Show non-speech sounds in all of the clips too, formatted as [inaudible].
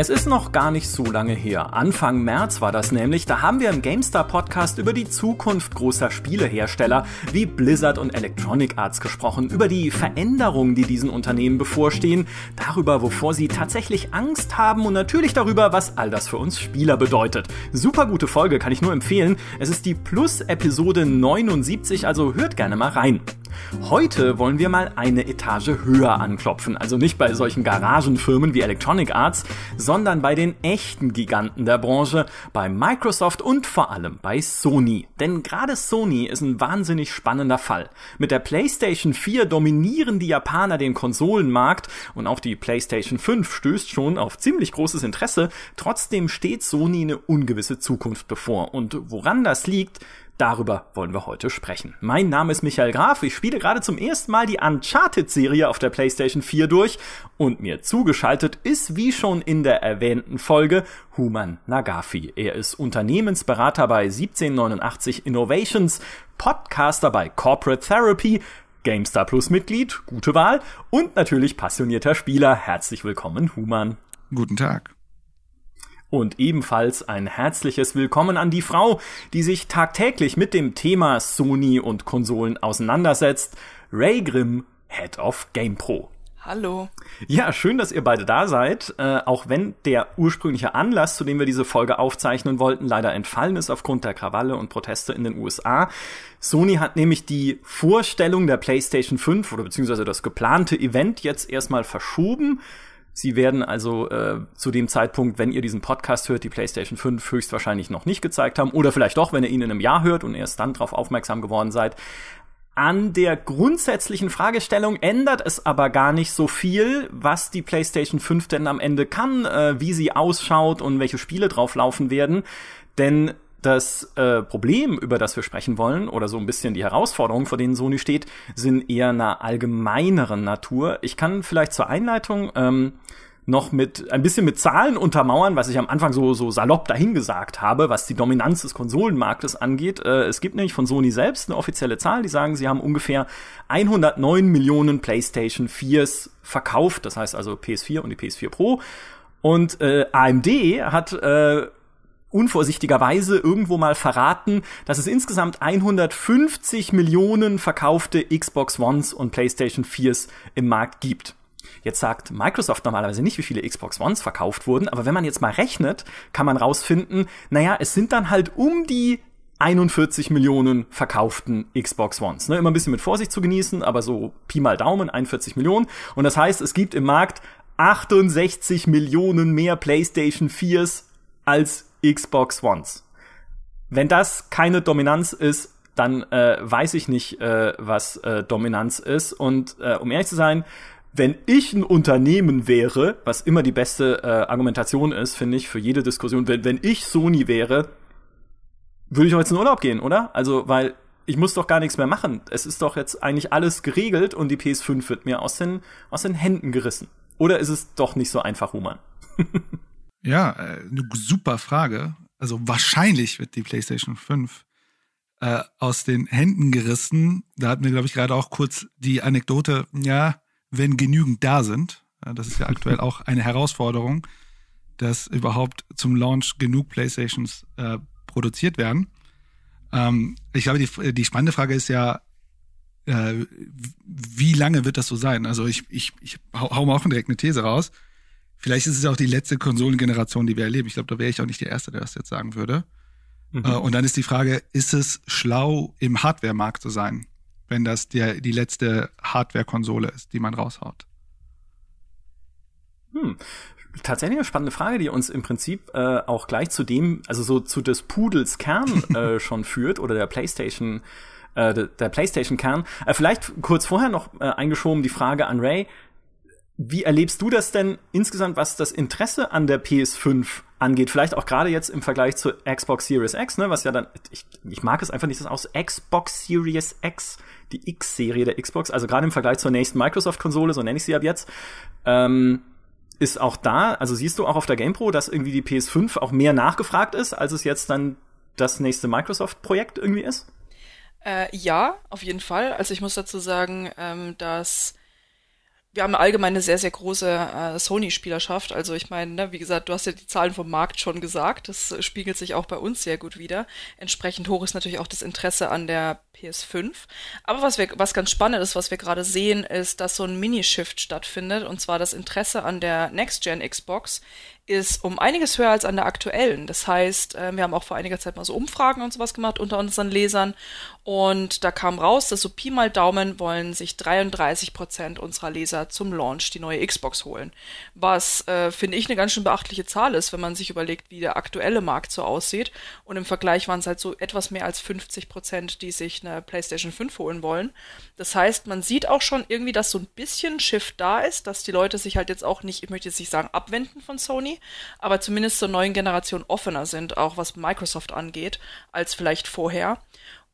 Es ist noch gar nicht so lange her. Anfang März war das nämlich. Da haben wir im GameStar Podcast über die Zukunft großer Spielehersteller wie Blizzard und Electronic Arts gesprochen, über die Veränderungen, die diesen Unternehmen bevorstehen, darüber, wovor sie tatsächlich Angst haben und natürlich darüber, was all das für uns Spieler bedeutet. Super gute Folge, kann ich nur empfehlen. Es ist die Plus-Episode 79, also hört gerne mal rein. Heute wollen wir mal eine Etage höher anklopfen, also nicht bei solchen Garagenfirmen wie Electronic Arts, sondern bei den echten Giganten der Branche, bei Microsoft und vor allem bei Sony. Denn gerade Sony ist ein wahnsinnig spannender Fall. Mit der PlayStation 4 dominieren die Japaner den Konsolenmarkt und auch die PlayStation 5 stößt schon auf ziemlich großes Interesse. Trotzdem steht Sony eine ungewisse Zukunft bevor. Und woran das liegt, Darüber wollen wir heute sprechen. Mein Name ist Michael Graf. Ich spiele gerade zum ersten Mal die Uncharted-Serie auf der PlayStation 4 durch und mir zugeschaltet ist, wie schon in der erwähnten Folge, Human Nagafi. Er ist Unternehmensberater bei 1789 Innovations, Podcaster bei Corporate Therapy, GameStar Plus Mitglied, gute Wahl und natürlich passionierter Spieler. Herzlich willkommen, Human. Guten Tag. Und ebenfalls ein herzliches Willkommen an die Frau, die sich tagtäglich mit dem Thema Sony und Konsolen auseinandersetzt, Ray Grimm, Head of GamePro. Hallo. Ja, schön, dass ihr beide da seid, äh, auch wenn der ursprüngliche Anlass, zu dem wir diese Folge aufzeichnen wollten, leider entfallen ist aufgrund der Krawalle und Proteste in den USA. Sony hat nämlich die Vorstellung der PlayStation 5 oder beziehungsweise das geplante Event jetzt erstmal verschoben. Sie werden also äh, zu dem Zeitpunkt, wenn ihr diesen Podcast hört, die PlayStation 5 höchstwahrscheinlich noch nicht gezeigt haben. Oder vielleicht doch, wenn ihr ihn in einem Jahr hört und erst dann darauf aufmerksam geworden seid. An der grundsätzlichen Fragestellung ändert es aber gar nicht so viel, was die PlayStation 5 denn am Ende kann, äh, wie sie ausschaut und welche Spiele drauf laufen werden. Denn das äh, Problem, über das wir sprechen wollen, oder so ein bisschen die Herausforderung, vor denen Sony steht, sind eher einer allgemeineren Natur. Ich kann vielleicht zur Einleitung ähm, noch mit ein bisschen mit Zahlen untermauern, was ich am Anfang so so salopp dahingesagt habe, was die Dominanz des Konsolenmarktes angeht. Äh, es gibt nämlich von Sony selbst eine offizielle Zahl, die sagen, sie haben ungefähr 109 Millionen PlayStation 4s verkauft, das heißt also PS4 und die PS4 Pro. Und äh, AMD hat äh, unvorsichtigerweise irgendwo mal verraten, dass es insgesamt 150 Millionen verkaufte Xbox Ones und PlayStation 4s im Markt gibt. Jetzt sagt Microsoft normalerweise nicht, wie viele Xbox Ones verkauft wurden, aber wenn man jetzt mal rechnet, kann man rausfinden, naja, es sind dann halt um die 41 Millionen verkauften Xbox Ones. Ne, immer ein bisschen mit Vorsicht zu genießen, aber so Pi mal Daumen, 41 Millionen. Und das heißt, es gibt im Markt 68 Millionen mehr PlayStation 4s als Xbox Ones. Wenn das keine Dominanz ist, dann äh, weiß ich nicht, äh, was äh, Dominanz ist. Und äh, um ehrlich zu sein, wenn ich ein Unternehmen wäre, was immer die beste äh, Argumentation ist, finde ich, für jede Diskussion, wenn, wenn ich Sony wäre, würde ich heute in Urlaub gehen, oder? Also, weil ich muss doch gar nichts mehr machen. Es ist doch jetzt eigentlich alles geregelt und die PS5 wird mir aus den, aus den Händen gerissen. Oder ist es doch nicht so einfach, Human? [laughs] Ja, äh, eine super Frage. Also wahrscheinlich wird die PlayStation 5 äh, aus den Händen gerissen. Da hatten wir, glaube ich, gerade auch kurz die Anekdote, ja, wenn genügend da sind. Das ist ja aktuell [laughs] auch eine Herausforderung, dass überhaupt zum Launch genug PlayStations äh, produziert werden. Ähm, ich glaube, die, die spannende Frage ist ja, äh, wie lange wird das so sein? Also ich, ich, ich hau, hau mal auch direkt eine These raus. Vielleicht ist es auch die letzte Konsolengeneration, die wir erleben. Ich glaube, da wäre ich auch nicht der Erste, der das jetzt sagen würde. Mhm. Äh, und dann ist die Frage, ist es schlau, im Hardware-Markt zu sein, wenn das der, die letzte Hardware-Konsole ist, die man raushaut? Hm. Tatsächlich eine spannende Frage, die uns im Prinzip äh, auch gleich zu dem, also so zu des Pudels Kern [laughs] äh, schon führt oder der PlayStation, äh, der, der PlayStation Kern. Äh, vielleicht kurz vorher noch äh, eingeschoben die Frage an Ray. Wie erlebst du das denn insgesamt, was das Interesse an der PS5 angeht? Vielleicht auch gerade jetzt im Vergleich zur Xbox Series X, ne, was ja dann, ich, ich mag es einfach nicht, das aus Xbox Series X, die X-Serie der Xbox, also gerade im Vergleich zur nächsten Microsoft-Konsole, so nenne ich sie ab jetzt, ähm, ist auch da, also siehst du auch auf der GamePro, dass irgendwie die PS5 auch mehr nachgefragt ist, als es jetzt dann das nächste Microsoft-Projekt irgendwie ist? Äh, ja, auf jeden Fall. Also ich muss dazu sagen, ähm, dass wir haben allgemein eine sehr, sehr große äh, Sony-Spielerschaft. Also ich meine, ne, wie gesagt, du hast ja die Zahlen vom Markt schon gesagt. Das äh, spiegelt sich auch bei uns sehr gut wieder. Entsprechend hoch ist natürlich auch das Interesse an der PS5. Aber was wir, was ganz spannend ist, was wir gerade sehen, ist, dass so ein Mini-Shift stattfindet. Und zwar das Interesse an der Next-Gen Xbox ist um einiges höher als an der aktuellen. Das heißt, äh, wir haben auch vor einiger Zeit mal so Umfragen und sowas gemacht unter unseren Lesern. Und da kam raus, dass so Pi mal Daumen wollen sich 33 Prozent unserer Leser zum Launch die neue Xbox holen. Was, äh, finde ich, eine ganz schön beachtliche Zahl ist, wenn man sich überlegt, wie der aktuelle Markt so aussieht. Und im Vergleich waren es halt so etwas mehr als 50 Prozent, die sich eine PlayStation 5 holen wollen. Das heißt, man sieht auch schon irgendwie, dass so ein bisschen Shift da ist, dass die Leute sich halt jetzt auch nicht, ich möchte jetzt nicht sagen, abwenden von Sony, aber zumindest zur neuen Generation offener sind, auch was Microsoft angeht, als vielleicht vorher.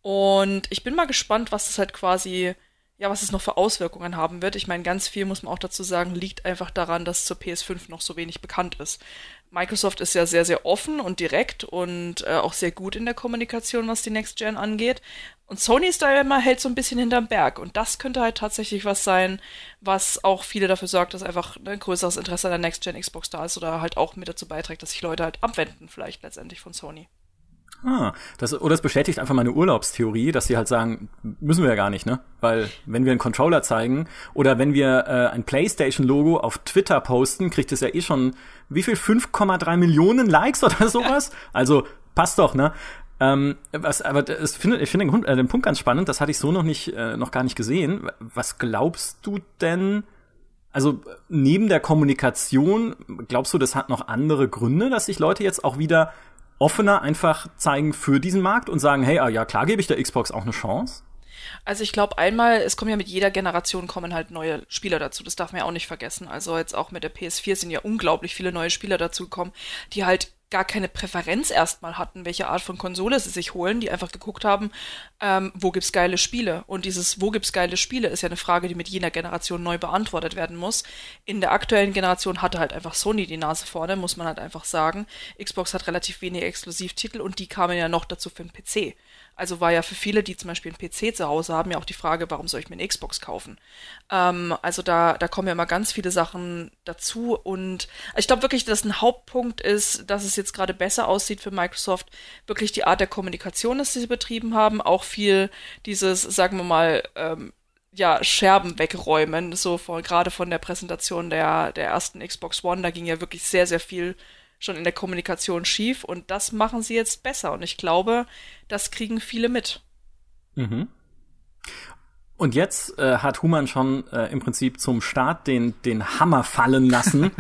Und ich bin mal gespannt, was das halt quasi, ja, was es noch für Auswirkungen haben wird. Ich meine, ganz viel muss man auch dazu sagen, liegt einfach daran, dass zur PS5 noch so wenig bekannt ist. Microsoft ist ja sehr, sehr offen und direkt und äh, auch sehr gut in der Kommunikation, was die Next Gen angeht. Und Sony ist da immer hält so ein bisschen hinterm Berg. Und das könnte halt tatsächlich was sein, was auch viele dafür sorgt, dass einfach ein größeres Interesse an der Next Gen Xbox da ist oder halt auch mit dazu beiträgt, dass sich Leute halt abwenden, vielleicht letztendlich von Sony. Ah, das, oder es bestätigt einfach meine Urlaubstheorie, dass sie halt sagen, müssen wir ja gar nicht, ne? Weil wenn wir einen Controller zeigen oder wenn wir äh, ein PlayStation-Logo auf Twitter posten, kriegt es ja eh schon wie viel? 5,3 Millionen Likes oder sowas? [laughs] Also passt doch, ne? Ähm, was, aber das finde, ich finde den, äh, den, Punkt ganz spannend, das hatte ich so noch nicht, äh, noch gar nicht gesehen. Was glaubst du denn? Also neben der Kommunikation, glaubst du, das hat noch andere Gründe, dass sich Leute jetzt auch wieder offener einfach zeigen für diesen Markt und sagen, hey, ah, ja klar gebe ich der Xbox auch eine Chance? Also ich glaube einmal, es kommen ja mit jeder Generation kommen halt neue Spieler dazu. Das darf man ja auch nicht vergessen. Also jetzt auch mit der PS4 sind ja unglaublich viele neue Spieler dazu gekommen, die halt gar keine Präferenz erstmal hatten, welche Art von Konsole sie sich holen, die einfach geguckt haben, ähm, wo gibt's geile Spiele. Und dieses Wo gibt's geile Spiele ist ja eine Frage, die mit jener Generation neu beantwortet werden muss. In der aktuellen Generation hatte halt einfach Sony die Nase vorne, muss man halt einfach sagen. Xbox hat relativ wenige Exklusivtitel und die kamen ja noch dazu für den PC. Also war ja für viele, die zum Beispiel einen PC zu Hause haben, ja auch die Frage, warum soll ich mir eine Xbox kaufen? Ähm, also da, da kommen ja immer ganz viele Sachen dazu und ich glaube wirklich, dass ein Hauptpunkt ist, dass es jetzt gerade besser aussieht für Microsoft, wirklich die Art der Kommunikation, dass sie betrieben haben, auch viel dieses, sagen wir mal, ähm, ja, Scherben wegräumen, so von, gerade von der Präsentation der, der ersten Xbox One, da ging ja wirklich sehr, sehr viel schon in der Kommunikation schief und das machen sie jetzt besser und ich glaube, das kriegen viele mit. Mhm. Und jetzt äh, hat Human schon äh, im Prinzip zum Start den, den Hammer fallen lassen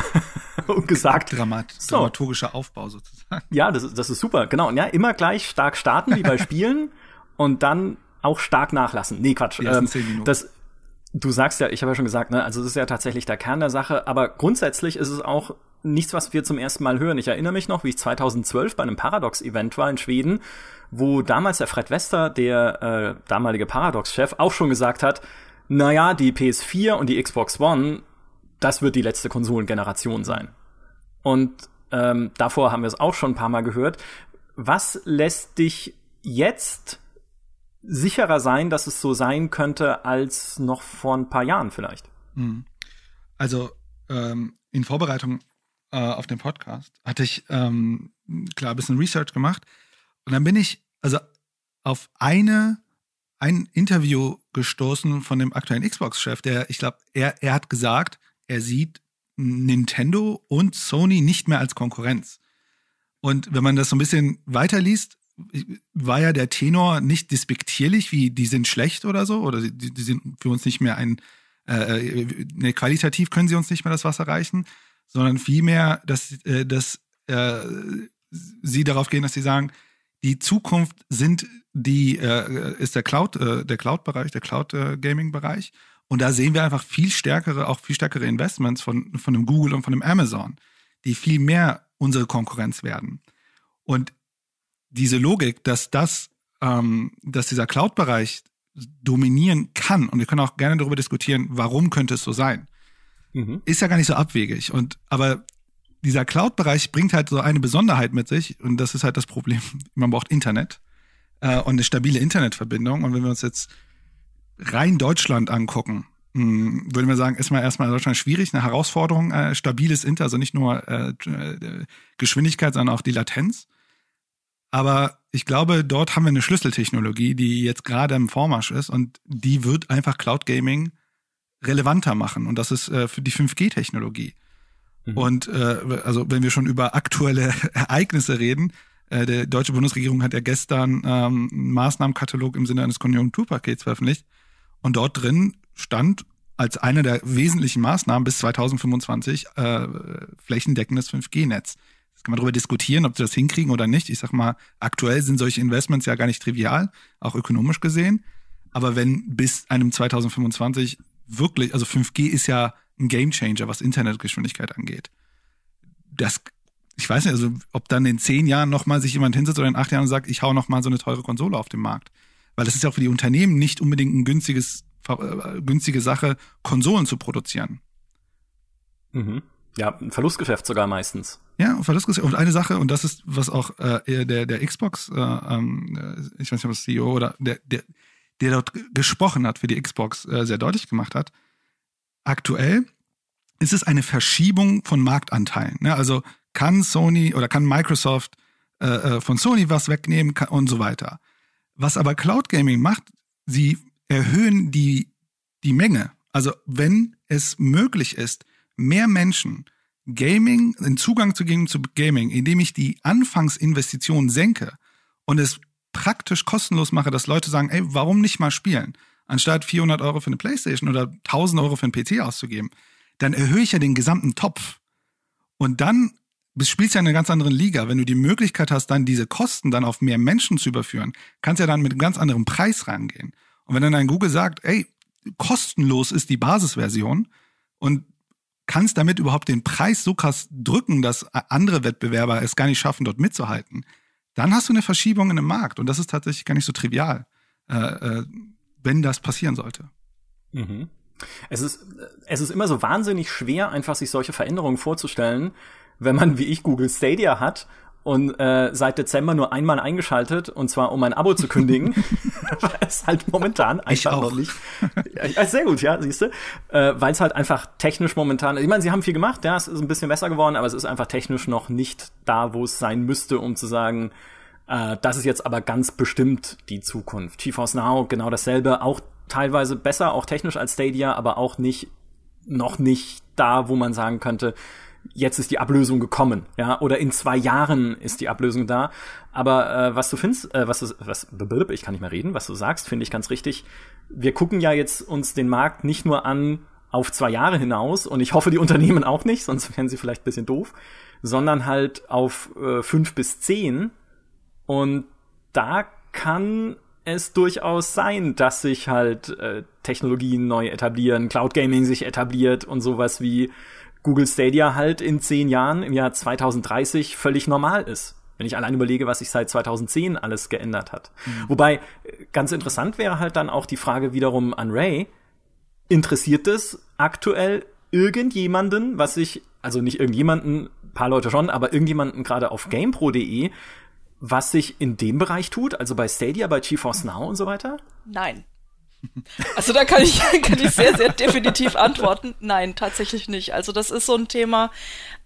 [laughs] und gesagt. Dramat so. Dramaturgischer Aufbau sozusagen. Ja, das, ist das ist super, genau. Und ja, immer gleich stark starten, wie bei [laughs] Spielen, und dann auch stark nachlassen. Nee, Quatsch. Ähm, das, du sagst ja, ich habe ja schon gesagt, ne, also es ist ja tatsächlich der Kern der Sache, aber grundsätzlich ist es auch nichts, was wir zum ersten Mal hören. Ich erinnere mich noch, wie ich 2012 bei einem Paradox-Event war in Schweden, wo damals der Fred Wester, der äh, damalige Paradox-Chef, auch schon gesagt hat, naja, die PS4 und die Xbox One, das wird die letzte Konsolengeneration sein. Und ähm, davor haben wir es auch schon ein paar Mal gehört. Was lässt dich jetzt sicherer sein, dass es so sein könnte als noch vor ein paar Jahren vielleicht? Hm. Also ähm, in Vorbereitung äh, auf den Podcast hatte ich ähm, klar ein bisschen Research gemacht und dann bin ich also auf eine ein Interview gestoßen von dem aktuellen Xbox-Chef, der ich glaube, er er hat gesagt, er sieht Nintendo und Sony nicht mehr als Konkurrenz. Und wenn man das so ein bisschen weiterliest, war ja der Tenor nicht despektierlich, wie die sind schlecht oder so, oder die, die sind für uns nicht mehr ein, äh, ne, qualitativ können sie uns nicht mehr das Wasser reichen, sondern vielmehr, dass, äh, dass äh, sie darauf gehen, dass sie sagen, die Zukunft sind die, äh, ist der Cloud, äh, der Cloud-Bereich, der Cloud-Gaming-Bereich. Und da sehen wir einfach viel stärkere, auch viel stärkere Investments von, von dem Google und von dem Amazon, die viel mehr unsere Konkurrenz werden. Und diese Logik, dass das, ähm, dass dieser Cloud-Bereich dominieren kann, und wir können auch gerne darüber diskutieren, warum könnte es so sein, mhm. ist ja gar nicht so abwegig. Und aber dieser Cloud-Bereich bringt halt so eine Besonderheit mit sich, und das ist halt das Problem. [laughs] Man braucht Internet äh, und eine stabile Internetverbindung. Und wenn wir uns jetzt rein Deutschland angucken, hm, würde man sagen, ist mal erstmal in Deutschland schwierig, eine Herausforderung, äh, stabiles Inter, also nicht nur äh, äh, Geschwindigkeit, sondern auch die Latenz. Aber ich glaube, dort haben wir eine Schlüsseltechnologie, die jetzt gerade im Vormarsch ist und die wird einfach Cloud Gaming relevanter machen. Und das ist äh, für die 5G-Technologie. Mhm. Und äh, also wenn wir schon über aktuelle [laughs] Ereignisse reden, äh, die deutsche Bundesregierung hat ja gestern ähm, einen Maßnahmenkatalog im Sinne eines Konjunkturpakets veröffentlicht. Und dort drin stand als eine der wesentlichen Maßnahmen bis 2025 äh, flächendeckendes 5G-Netz. Kann man darüber diskutieren, ob sie das hinkriegen oder nicht. Ich sag mal, aktuell sind solche Investments ja gar nicht trivial, auch ökonomisch gesehen. Aber wenn bis einem 2025 wirklich, also 5G ist ja ein Gamechanger, was Internetgeschwindigkeit angeht. Das, ich weiß nicht, also ob dann in zehn Jahren nochmal sich jemand hinsetzt oder in acht Jahren und sagt, ich hau nochmal so eine teure Konsole auf den Markt. Weil das ist ja auch für die Unternehmen nicht unbedingt ein günstiges äh, günstige Sache, Konsolen zu produzieren. Mhm. Ja, ein Verlustgeschäft sogar meistens. Ja, Verlustgeschäft. Und eine Sache, und das ist, was auch äh, der, der Xbox, äh, ähm, äh, ich weiß nicht, ob das CEO oder der, der, der dort gesprochen hat für die Xbox, äh, sehr deutlich gemacht hat. Aktuell ist es eine Verschiebung von Marktanteilen. Ne? Also kann Sony oder kann Microsoft äh, von Sony was wegnehmen kann, und so weiter. Was aber Cloud Gaming macht, sie erhöhen die, die Menge. Also wenn es möglich ist, mehr Menschen Gaming, den Zugang zu geben zu Gaming, indem ich die Anfangsinvestition senke und es praktisch kostenlos mache, dass Leute sagen, ey, warum nicht mal spielen? Anstatt 400 Euro für eine Playstation oder 1000 Euro für einen PC auszugeben, dann erhöhe ich ja den gesamten Topf. Und dann spielst du ja in einer ganz anderen Liga. Wenn du die Möglichkeit hast, dann diese Kosten dann auf mehr Menschen zu überführen, kannst du ja dann mit einem ganz anderen Preis rangehen. Und wenn dann ein Google sagt, ey, kostenlos ist die Basisversion und kannst damit überhaupt den Preis so krass drücken, dass andere Wettbewerber es gar nicht schaffen, dort mitzuhalten, dann hast du eine Verschiebung in dem Markt. Und das ist tatsächlich gar nicht so trivial, äh, äh, wenn das passieren sollte. Mhm. Es ist, es ist immer so wahnsinnig schwer, einfach sich solche Veränderungen vorzustellen, wenn man wie ich Google Stadia hat und äh, seit Dezember nur einmal eingeschaltet und zwar um ein Abo zu kündigen. [laughs] weil es halt momentan einfach noch nicht. Ja, sehr gut, ja, siehst du. Äh, weil es halt einfach technisch momentan. Ich meine, sie haben viel gemacht, ja, es ist ein bisschen besser geworden, aber es ist einfach technisch noch nicht da, wo es sein müsste, um zu sagen, äh, das ist jetzt aber ganz bestimmt die Zukunft. GeForce Now genau dasselbe, auch teilweise besser, auch technisch als Stadia, aber auch nicht noch nicht da, wo man sagen könnte, jetzt ist die Ablösung gekommen, ja, oder in zwei Jahren ist die Ablösung da. Aber äh, was du findest, äh, was du, was, ich kann nicht mehr reden, was du sagst, finde ich ganz richtig. Wir gucken ja jetzt uns den Markt nicht nur an auf zwei Jahre hinaus und ich hoffe die Unternehmen auch nicht, sonst wären sie vielleicht ein bisschen doof, sondern halt auf äh, fünf bis zehn und da kann es durchaus sein, dass sich halt äh, Technologien neu etablieren, Cloud Gaming sich etabliert und sowas wie Google Stadia halt in zehn Jahren, im Jahr 2030, völlig normal ist. Wenn ich allein überlege, was sich seit 2010 alles geändert hat. Mhm. Wobei, ganz interessant wäre halt dann auch die Frage wiederum an Ray. Interessiert es aktuell irgendjemanden, was sich, also nicht irgendjemanden, paar Leute schon, aber irgendjemanden gerade auf GamePro.de, was sich in dem Bereich tut, also bei Stadia, bei GeForce Now und so weiter? Nein. Also da kann ich, [laughs] kann ich sehr, sehr definitiv antworten. Nein, tatsächlich nicht. Also das ist so ein Thema.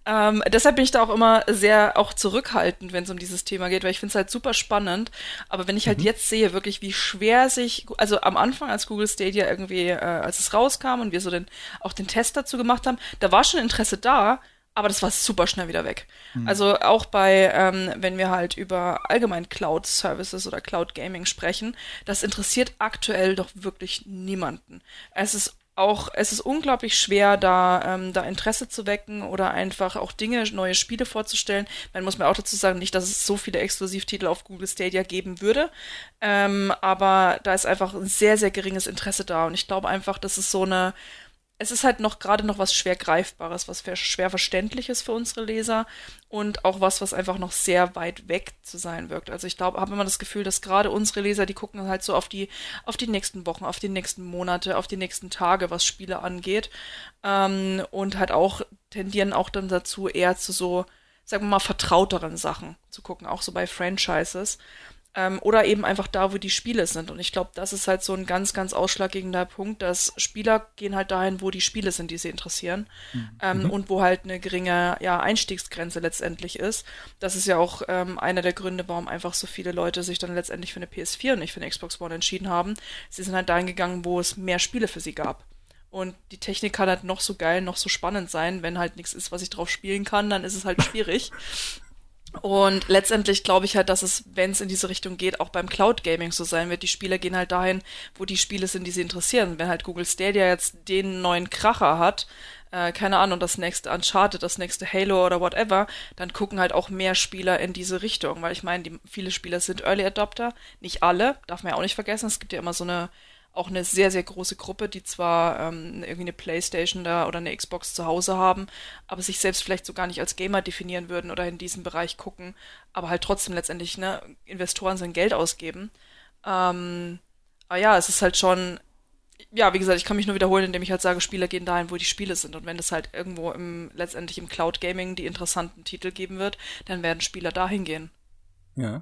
Ähm, deshalb bin ich da auch immer sehr auch zurückhaltend, wenn es um dieses Thema geht, weil ich finde es halt super spannend. Aber wenn ich halt mhm. jetzt sehe, wirklich, wie schwer sich, also am Anfang, als Google Stadia irgendwie, äh, als es rauskam und wir so den, auch den Test dazu gemacht haben, da war schon Interesse da, aber das war super schnell wieder weg. Mhm. Also auch bei, ähm, wenn wir halt über allgemein Cloud-Services oder Cloud-Gaming sprechen, das interessiert aktuell doch wirklich niemanden. Es ist auch, es ist unglaublich schwer, da, ähm, da Interesse zu wecken oder einfach auch Dinge, neue Spiele vorzustellen. Man muss mir auch dazu sagen, nicht, dass es so viele Exklusivtitel auf Google Stadia geben würde, ähm, aber da ist einfach ein sehr, sehr geringes Interesse da und ich glaube einfach, das ist so eine, es ist halt noch gerade noch was schwer greifbares, was schwer verständliches für unsere Leser und auch was, was einfach noch sehr weit weg zu sein wirkt. Also ich glaube, habe immer das Gefühl, dass gerade unsere Leser, die gucken halt so auf die, auf die nächsten Wochen, auf die nächsten Monate, auf die nächsten Tage, was Spiele angeht. Ähm, und halt auch tendieren auch dann dazu, eher zu so, sagen wir mal, vertrauteren Sachen zu gucken, auch so bei Franchises. Ähm, oder eben einfach da, wo die Spiele sind. Und ich glaube, das ist halt so ein ganz, ganz ausschlaggebender Punkt, dass Spieler gehen halt dahin, wo die Spiele sind, die sie interessieren. Mhm. Ähm, mhm. und wo halt eine geringe ja, Einstiegsgrenze letztendlich ist. Das ist ja auch ähm, einer der Gründe, warum einfach so viele Leute sich dann letztendlich für eine PS4 und nicht für eine Xbox One entschieden haben. Sie sind halt dahin gegangen, wo es mehr Spiele für sie gab. Und die Technik kann halt noch so geil, noch so spannend sein. Wenn halt nichts ist, was ich drauf spielen kann, dann ist es halt schwierig. [laughs] Und letztendlich glaube ich halt, dass es, wenn es in diese Richtung geht, auch beim Cloud Gaming so sein wird. Die Spieler gehen halt dahin, wo die Spiele sind, die sie interessieren. Wenn halt Google Stadia jetzt den neuen Kracher hat, äh, keine Ahnung, das nächste Uncharted, das nächste Halo oder whatever, dann gucken halt auch mehr Spieler in diese Richtung. Weil ich meine, viele Spieler sind Early Adopter, nicht alle, darf man ja auch nicht vergessen. Es gibt ja immer so eine auch eine sehr, sehr große Gruppe, die zwar ähm, irgendwie eine Playstation da oder eine Xbox zu Hause haben, aber sich selbst vielleicht so gar nicht als Gamer definieren würden oder in diesem Bereich gucken, aber halt trotzdem letztendlich, ne, Investoren sein Geld ausgeben. Ähm, aber ja, es ist halt schon, ja, wie gesagt, ich kann mich nur wiederholen, indem ich halt sage, Spieler gehen dahin, wo die Spiele sind. Und wenn es halt irgendwo im, letztendlich im Cloud Gaming die interessanten Titel geben wird, dann werden Spieler dahin gehen. Ja.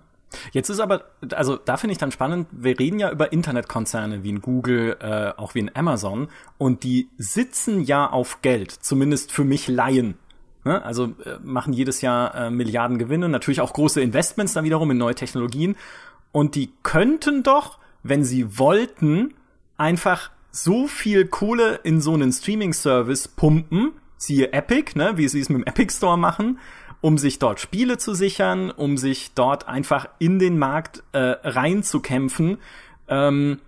Jetzt ist aber, also da finde ich dann spannend, wir reden ja über Internetkonzerne wie in Google, äh, auch wie in Amazon, und die sitzen ja auf Geld, zumindest für mich Laien. Ne? Also äh, machen jedes Jahr äh, Milliarden Gewinne, natürlich auch große Investments dann wiederum in neue Technologien. Und die könnten doch, wenn sie wollten, einfach so viel Kohle in so einen Streaming-Service pumpen, siehe Epic, ne, wie sie es mit dem Epic Store machen, um sich dort Spiele zu sichern, um sich dort einfach in den Markt äh, reinzukämpfen ähm,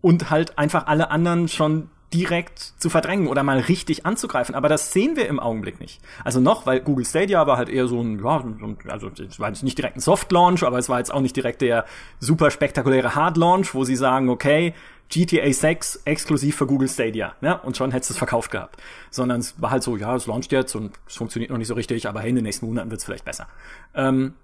und halt einfach alle anderen schon direkt zu verdrängen oder mal richtig anzugreifen. Aber das sehen wir im Augenblick nicht. Also noch, weil Google Stadia war halt eher so ein, ja, also es war jetzt nicht direkt ein Soft Launch, aber es war jetzt auch nicht direkt der super spektakuläre Hard Launch, wo sie sagen, okay, GTA 6 exklusiv für Google Stadia, ne? Und schon hättest du es verkauft gehabt. Sondern es war halt so, ja, es launcht jetzt und es funktioniert noch nicht so richtig, aber hey, in den nächsten Monaten wird es vielleicht besser. Ähm,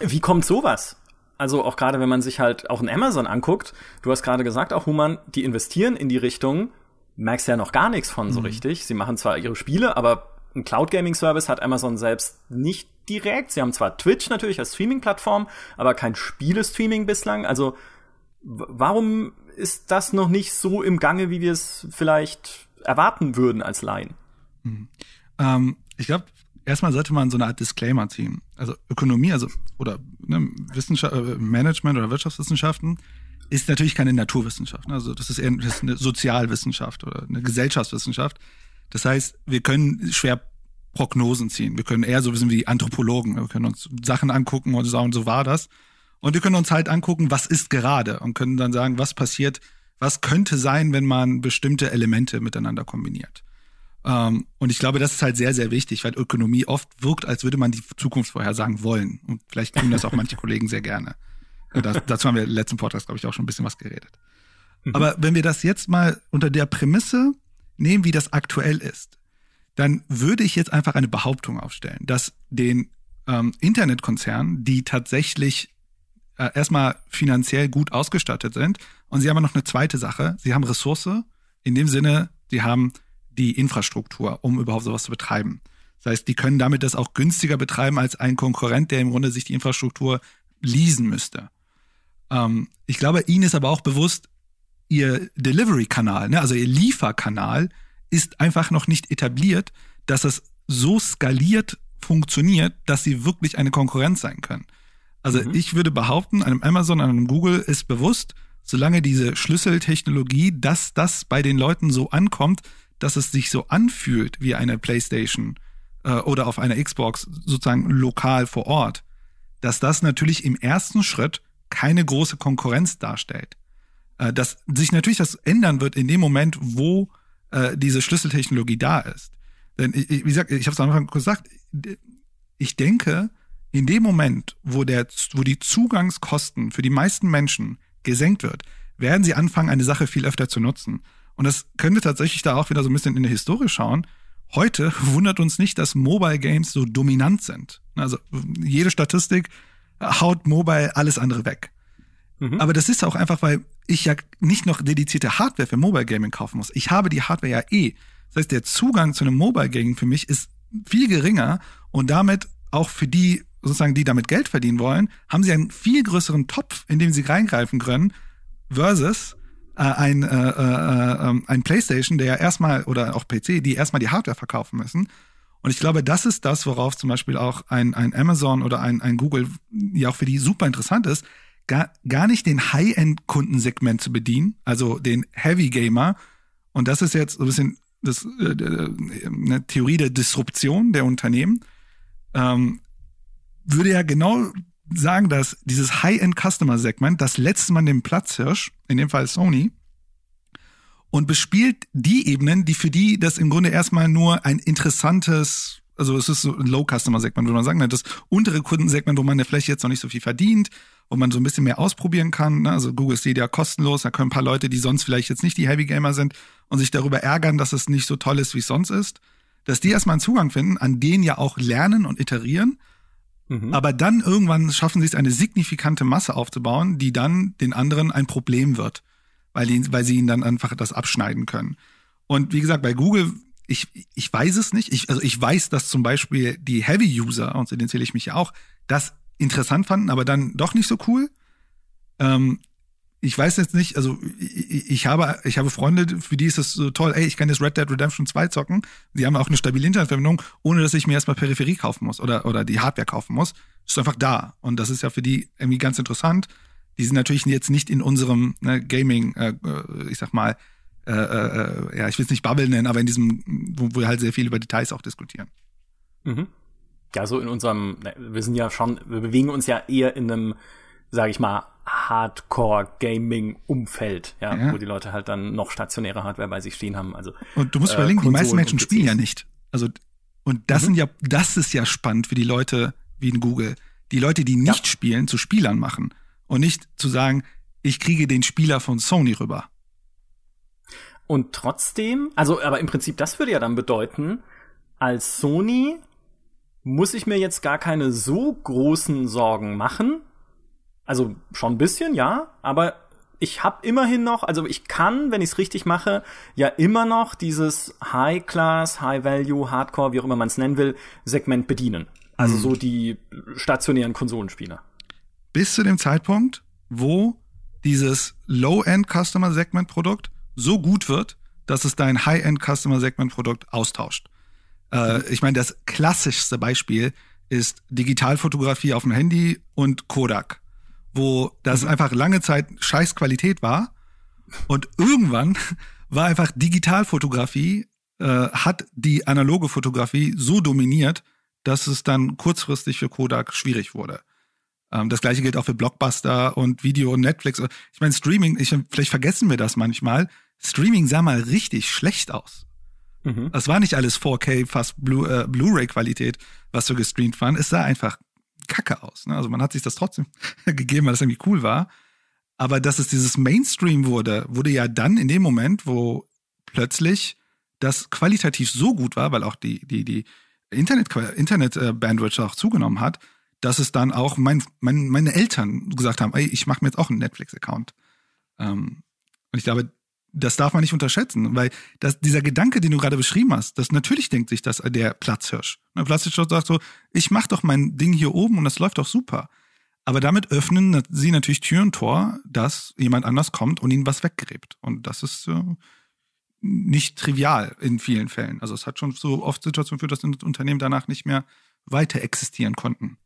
wie kommt sowas? Also auch gerade, wenn man sich halt auch in Amazon anguckt, du hast gerade gesagt, auch Human, die investieren in die Richtung, merkst ja noch gar nichts von mhm. so richtig. Sie machen zwar ihre Spiele, aber ein Cloud Gaming Service hat Amazon selbst nicht direkt. Sie haben zwar Twitch natürlich als Streaming-Plattform, aber kein Spiele-Streaming bislang. Also warum ist das noch nicht so im Gange, wie wir es vielleicht erwarten würden als Laien. Hm. Ähm, ich glaube, erstmal sollte man so eine Art Disclaimer ziehen. Also Ökonomie, also oder ne, Wissenschaft, äh, Management oder Wirtschaftswissenschaften ist natürlich keine Naturwissenschaft. Ne? Also das ist eher das ist eine Sozialwissenschaft oder eine Gesellschaftswissenschaft. Das heißt, wir können schwer Prognosen ziehen. Wir können eher so wissen wie Anthropologen. Wir können uns Sachen angucken und sagen, so war das. Und wir können uns halt angucken, was ist gerade und können dann sagen, was passiert, was könnte sein, wenn man bestimmte Elemente miteinander kombiniert. Ähm, und ich glaube, das ist halt sehr, sehr wichtig, weil Ökonomie oft wirkt, als würde man die Zukunft vorhersagen wollen. Und vielleicht tun das auch manche [laughs] Kollegen sehr gerne. Das, dazu haben wir im letzten Podcast, glaube ich, auch schon ein bisschen was geredet. Mhm. Aber wenn wir das jetzt mal unter der Prämisse nehmen, wie das aktuell ist, dann würde ich jetzt einfach eine Behauptung aufstellen, dass den ähm, Internetkonzernen, die tatsächlich äh, erstmal finanziell gut ausgestattet sind. Und sie haben noch eine zweite Sache. Sie haben Ressource. In dem Sinne, sie haben die Infrastruktur, um überhaupt sowas zu betreiben. Das heißt, die können damit das auch günstiger betreiben als ein Konkurrent, der im Grunde sich die Infrastruktur leasen müsste. Ähm, ich glaube, ihnen ist aber auch bewusst, ihr Delivery-Kanal, ne, also ihr Lieferkanal, ist einfach noch nicht etabliert, dass es so skaliert funktioniert, dass sie wirklich eine Konkurrenz sein können. Also mhm. ich würde behaupten, einem Amazon, einem Google ist bewusst, solange diese Schlüsseltechnologie, dass das bei den Leuten so ankommt, dass es sich so anfühlt wie eine PlayStation äh, oder auf einer Xbox sozusagen lokal vor Ort, dass das natürlich im ersten Schritt keine große Konkurrenz darstellt. Äh, dass sich natürlich das ändern wird in dem Moment, wo äh, diese Schlüsseltechnologie da ist. Denn wie gesagt, ich habe es am Anfang gesagt, ich denke, in dem Moment, wo, der, wo die Zugangskosten für die meisten Menschen gesenkt wird, werden sie anfangen, eine Sache viel öfter zu nutzen. Und das könnte tatsächlich da auch wieder so ein bisschen in die Historie schauen. Heute wundert uns nicht, dass Mobile Games so dominant sind. Also jede Statistik haut Mobile alles andere weg. Mhm. Aber das ist auch einfach, weil ich ja nicht noch dedizierte Hardware für Mobile Gaming kaufen muss. Ich habe die Hardware ja eh. Das heißt, der Zugang zu einem Mobile Gaming für mich ist viel geringer und damit auch für die sozusagen die damit Geld verdienen wollen, haben sie einen viel größeren Topf, in dem sie reingreifen können, versus äh, ein, äh, äh, ähm, ein PlayStation, der ja erstmal, oder auch PC, die erstmal die Hardware verkaufen müssen. Und ich glaube, das ist das, worauf zum Beispiel auch ein, ein Amazon oder ein, ein Google ja auch für die super interessant ist, gar, gar nicht den High-End-Kundensegment zu bedienen, also den Heavy Gamer. Und das ist jetzt so ein bisschen das, äh, eine Theorie der Disruption der Unternehmen. Ähm, würde ja genau sagen, dass dieses High-End-Customer-Segment das letzte Mal den Platz hirscht, in dem Fall Sony, und bespielt die Ebenen, die für die das im Grunde erstmal nur ein interessantes, also es ist so ein Low-Customer-Segment, würde man sagen, ne? das untere Kundensegment, wo man ja vielleicht jetzt noch nicht so viel verdient, wo man so ein bisschen mehr ausprobieren kann. Ne? Also Google Stadia kostenlos, da können ein paar Leute, die sonst vielleicht jetzt nicht die Heavy Gamer sind und sich darüber ärgern, dass es nicht so toll ist, wie es sonst ist, dass die erstmal einen Zugang finden, an denen ja auch lernen und iterieren Mhm. Aber dann irgendwann schaffen sie es, eine signifikante Masse aufzubauen, die dann den anderen ein Problem wird, weil, die, weil sie ihnen dann einfach das abschneiden können. Und wie gesagt, bei Google, ich, ich weiß es nicht. Ich, also ich weiß, dass zum Beispiel die Heavy-User, und zu denen zähle ich mich ja auch, das interessant fanden, aber dann doch nicht so cool. Ähm, ich weiß jetzt nicht, also ich, ich, habe, ich habe Freunde, für die ist es so toll, ey, ich kann jetzt Red Dead Redemption 2 zocken. Die haben auch eine stabile Internetverbindung, ohne dass ich mir erstmal Peripherie kaufen muss oder, oder die Hardware kaufen muss. Ist einfach da. Und das ist ja für die irgendwie ganz interessant. Die sind natürlich jetzt nicht in unserem ne, Gaming, äh, ich sag mal, äh, äh, ja, ich will es nicht Bubble nennen, aber in diesem, wo wir halt sehr viel über Details auch diskutieren. Mhm. Ja, so in unserem, ne, wir sind ja schon, wir bewegen uns ja eher in einem, sage ich mal, Hardcore-Gaming-Umfeld, ja, ja, wo die Leute halt dann noch stationäre Hardware bei sich stehen haben. Also und du musst äh, überlegen, die meisten Menschen spielen ja nicht. Also und das mhm. sind ja, das ist ja spannend für die Leute wie in Google, die Leute, die nicht ja. spielen, zu Spielern machen und nicht zu sagen, ich kriege den Spieler von Sony rüber. Und trotzdem, also aber im Prinzip, das würde ja dann bedeuten, als Sony muss ich mir jetzt gar keine so großen Sorgen machen, also schon ein bisschen, ja, aber ich habe immerhin noch, also ich kann, wenn ich es richtig mache, ja immer noch dieses High Class, High Value, Hardcore, wie auch immer man es nennen will, Segment bedienen. Also mhm. so die stationären Konsolenspieler. Bis zu dem Zeitpunkt, wo dieses Low-End Customer Segment Produkt so gut wird, dass es dein High-End Customer Segment Produkt austauscht. Äh, ich meine, das klassischste Beispiel ist Digitalfotografie auf dem Handy und Kodak wo das mhm. einfach lange Zeit scheiß Qualität war. Und irgendwann [laughs] war einfach Digitalfotografie, äh, hat die analoge Fotografie so dominiert, dass es dann kurzfristig für Kodak schwierig wurde. Ähm, das gleiche gilt auch für Blockbuster und Video und Netflix. Ich meine, Streaming, ich, vielleicht vergessen wir das manchmal. Streaming sah mal richtig schlecht aus. Mhm. Das war nicht alles 4K, fast äh, Blu-ray-Qualität, was so gestreamt waren. Es sah einfach kacke aus. Ne? Also man hat sich das trotzdem [laughs] gegeben, weil das irgendwie cool war. Aber dass es dieses Mainstream wurde, wurde ja dann in dem Moment, wo plötzlich das qualitativ so gut war, weil auch die, die, die Internet, Internet äh, auch zugenommen hat, dass es dann auch mein, mein, meine Eltern gesagt haben, ey, ich mache mir jetzt auch einen Netflix-Account. Ähm, und ich glaube, das darf man nicht unterschätzen, weil das, dieser Gedanke, den du gerade beschrieben hast, das natürlich denkt sich das der Platzhirsch. Der Platzhirsch sagt so, ich mach doch mein Ding hier oben und das läuft doch super. Aber damit öffnen sie natürlich Tür und Tor, dass jemand anders kommt und ihnen was weggräbt. Und das ist äh, nicht trivial in vielen Fällen. Also es hat schon so oft Situationen geführt, dass Unternehmen danach nicht mehr weiter existieren konnten.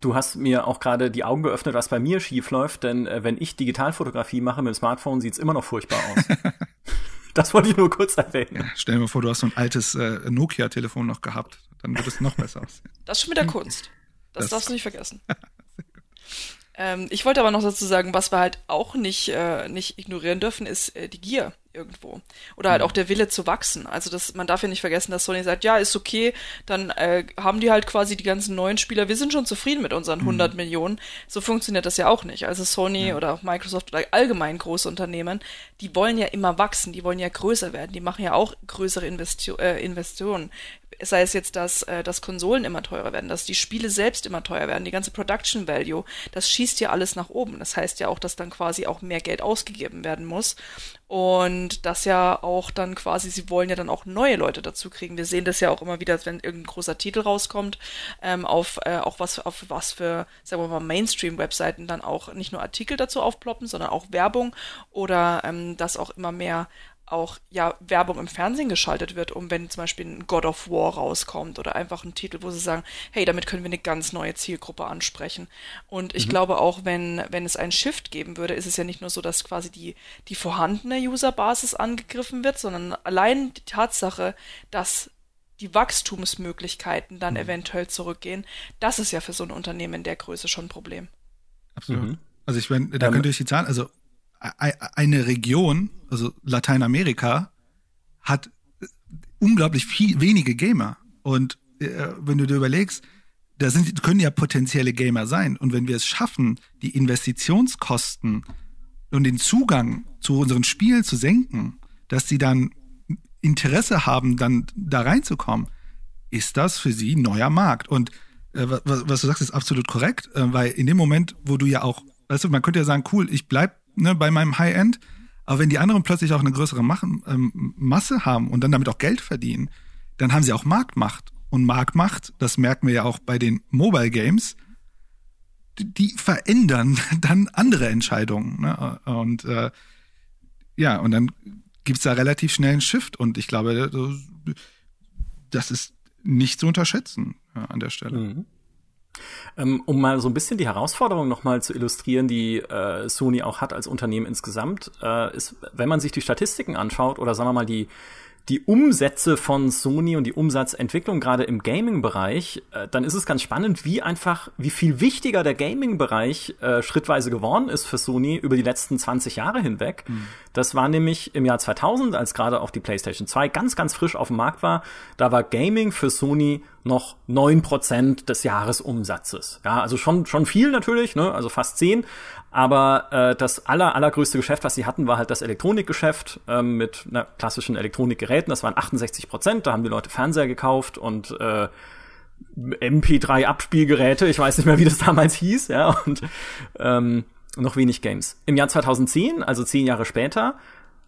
Du hast mir auch gerade die Augen geöffnet, was bei mir schief läuft, denn äh, wenn ich Digitalfotografie mache mit dem Smartphone, sieht's immer noch furchtbar aus. [laughs] das wollte ich nur kurz erwähnen. Ja, stell dir mal vor, du hast so ein altes äh, Nokia-Telefon noch gehabt, dann wird es noch besser aussehen. Das ist schon wieder Kunst. Das, das darfst du nicht vergessen. [laughs] ähm, ich wollte aber noch dazu sagen, was wir halt auch nicht, äh, nicht ignorieren dürfen, ist äh, die Gier irgendwo. Oder halt mhm. auch der Wille zu wachsen. Also das, man darf ja nicht vergessen, dass Sony sagt, ja, ist okay, dann äh, haben die halt quasi die ganzen neuen Spieler, wir sind schon zufrieden mit unseren 100 mhm. Millionen. So funktioniert das ja auch nicht. Also Sony ja. oder auch Microsoft oder allgemein große Unternehmen, die wollen ja immer wachsen, die wollen ja größer werden, die machen ja auch größere Investio äh, Investitionen sei es jetzt, dass, äh, dass Konsolen immer teurer werden, dass die Spiele selbst immer teuer werden, die ganze Production Value, das schießt ja alles nach oben. Das heißt ja auch, dass dann quasi auch mehr Geld ausgegeben werden muss. Und das ja auch dann quasi, sie wollen ja dann auch neue Leute dazu kriegen. Wir sehen das ja auch immer wieder, wenn irgendein großer Titel rauskommt, ähm, auf äh, auch was auf was für, sagen wir mal, Mainstream-Webseiten dann auch nicht nur Artikel dazu aufploppen, sondern auch Werbung oder ähm, dass auch immer mehr auch ja Werbung im Fernsehen geschaltet wird, um wenn zum Beispiel ein God of War rauskommt oder einfach ein Titel, wo sie sagen, hey, damit können wir eine ganz neue Zielgruppe ansprechen. Und ich mhm. glaube auch, wenn, wenn es einen Shift geben würde, ist es ja nicht nur so, dass quasi die, die vorhandene Userbasis angegriffen wird, sondern allein die Tatsache, dass die Wachstumsmöglichkeiten dann mhm. eventuell zurückgehen, das ist ja für so ein Unternehmen in der Größe schon ein Problem. Absolut. Mhm. Also ich meine, da ähm, könnt ihr euch die Zahlen, also eine Region, also Lateinamerika, hat unglaublich viel, wenige Gamer. Und äh, wenn du dir überlegst, da sind, können ja potenzielle Gamer sein. Und wenn wir es schaffen, die Investitionskosten und den Zugang zu unseren Spielen zu senken, dass sie dann Interesse haben, dann da reinzukommen, ist das für sie ein neuer Markt. Und äh, was, was, du sagst, ist absolut korrekt, äh, weil in dem Moment, wo du ja auch, weißt du, man könnte ja sagen, cool, ich bleib ne, bei meinem High-End. Aber wenn die anderen plötzlich auch eine größere ähm, Masse haben und dann damit auch Geld verdienen, dann haben sie auch Marktmacht. Und Marktmacht, das merken wir ja auch bei den Mobile Games, die, verändern [laughs] dann andere Entscheidungen. Ne? Und äh, ja, und dann gibt's da relativ schnell einen Shift. Und ich glaube, das ist nicht zu unterschätzen ja, an der Stelle. Mhm. Ähm, um mal so ein bisschen die Herausforderung nochmal zu illustrieren, die äh, Sony auch hat als Unternehmen insgesamt, äh, ist, wenn man sich die Statistiken anschaut oder sagen wir mal die die Umsätze von Sony und die Umsatzentwicklung gerade im Gaming-Bereich, äh, dann ist es ganz spannend, wie einfach, wie viel wichtiger der Gaming-Bereich äh, schrittweise geworden ist für Sony über die letzten 20 Jahre hinweg. Mhm. Das war nämlich im Jahr 2000, als gerade auch die PlayStation 2 ganz, ganz frisch auf dem Markt war. Da war Gaming für Sony noch neun Prozent des Jahresumsatzes. Ja, also schon, schon viel natürlich, ne? also fast zehn. Aber äh, das aller, allergrößte Geschäft, was sie hatten, war halt das Elektronikgeschäft ähm, mit na, klassischen Elektronikgeräten. Das waren 68 Prozent. Da haben die Leute Fernseher gekauft und äh, MP3-Abspielgeräte. Ich weiß nicht mehr, wie das damals hieß. Ja, und ähm, noch wenig Games. Im Jahr 2010, also zehn Jahre später,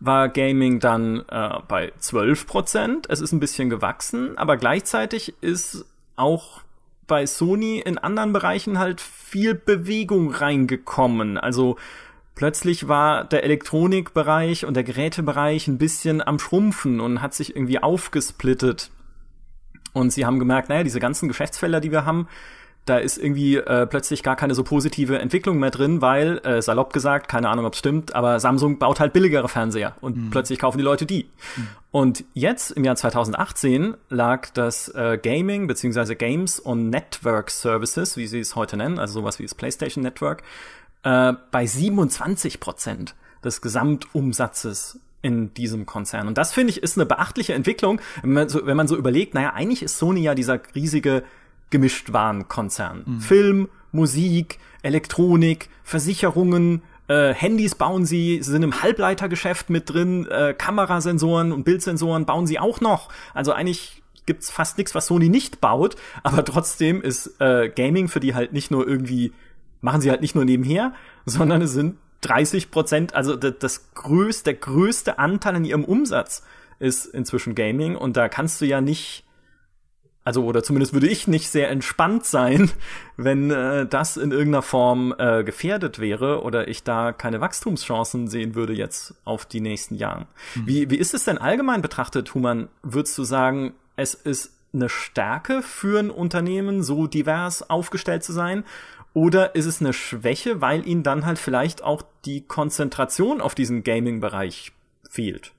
war Gaming dann äh, bei 12 Prozent. Es ist ein bisschen gewachsen, aber gleichzeitig ist auch bei Sony in anderen Bereichen halt viel Bewegung reingekommen. Also plötzlich war der Elektronikbereich und der Gerätebereich ein bisschen am Schrumpfen und hat sich irgendwie aufgesplittet. Und sie haben gemerkt, naja, diese ganzen Geschäftsfelder, die wir haben, da ist irgendwie äh, plötzlich gar keine so positive Entwicklung mehr drin, weil, äh, salopp gesagt, keine Ahnung, ob es stimmt, aber Samsung baut halt billigere Fernseher und mhm. plötzlich kaufen die Leute die. Mhm. Und jetzt, im Jahr 2018, lag das äh, Gaming beziehungsweise Games und Network Services, wie sie es heute nennen, also sowas wie das PlayStation Network, äh, bei 27 Prozent des Gesamtumsatzes in diesem Konzern. Und das finde ich ist eine beachtliche Entwicklung, wenn man so, wenn man so überlegt, naja, eigentlich ist Sony ja dieser riesige Gemischtwarenkonzern. Mhm. Film, Musik, Elektronik, Versicherungen, äh, Handys bauen sie, sie sind im Halbleitergeschäft mit drin, äh, Kamerasensoren und Bildsensoren bauen sie auch noch. Also eigentlich gibt's fast nichts, was Sony nicht baut, aber trotzdem ist äh, Gaming für die halt nicht nur irgendwie, machen sie halt nicht nur nebenher, sondern es sind 30 Prozent, also das, das größte, der größte Anteil in ihrem Umsatz ist inzwischen Gaming und da kannst du ja nicht also oder zumindest würde ich nicht sehr entspannt sein, [laughs] wenn äh, das in irgendeiner Form äh, gefährdet wäre oder ich da keine Wachstumschancen sehen würde jetzt auf die nächsten Jahre. Mhm. Wie, wie ist es denn allgemein betrachtet, Human? Würdest du sagen, es ist eine Stärke für ein Unternehmen, so divers aufgestellt zu sein? Oder ist es eine Schwäche, weil ihnen dann halt vielleicht auch die Konzentration auf diesen Gaming-Bereich fehlt?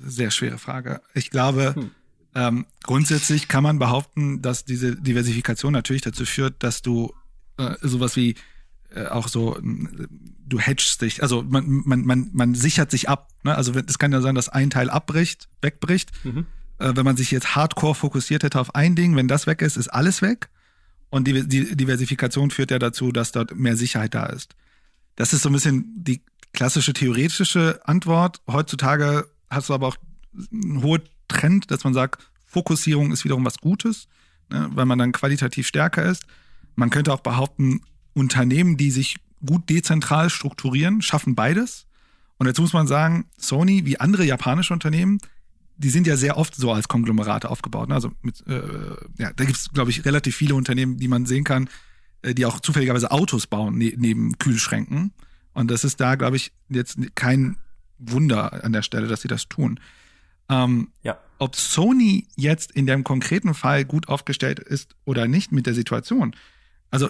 Sehr schwere Frage. Ich glaube, hm ähm, grundsätzlich kann man behaupten, dass diese Diversifikation natürlich dazu führt, dass du äh, sowas wie äh, auch so, du hedgst dich, also man, man, man, man sichert sich ab. Ne? Also es kann ja sein, dass ein Teil abbricht, wegbricht. Mhm. Äh, wenn man sich jetzt hardcore fokussiert hätte auf ein Ding, wenn das weg ist, ist alles weg. Und die, die Diversifikation führt ja dazu, dass dort mehr Sicherheit da ist. Das ist so ein bisschen die klassische theoretische Antwort. Heutzutage hast du aber auch eine hohe Trend, dass man sagt, Fokussierung ist wiederum was Gutes, ne, weil man dann qualitativ stärker ist. Man könnte auch behaupten, Unternehmen, die sich gut dezentral strukturieren, schaffen beides. Und dazu muss man sagen, Sony, wie andere japanische Unternehmen, die sind ja sehr oft so als Konglomerate aufgebaut. Ne? Also mit, äh, ja, da gibt es, glaube ich, relativ viele Unternehmen, die man sehen kann, äh, die auch zufälligerweise Autos bauen ne neben Kühlschränken. Und das ist da, glaube ich, jetzt kein Wunder an der Stelle, dass sie das tun. Ähm, ja. Ob Sony jetzt in dem konkreten Fall gut aufgestellt ist oder nicht mit der Situation. Also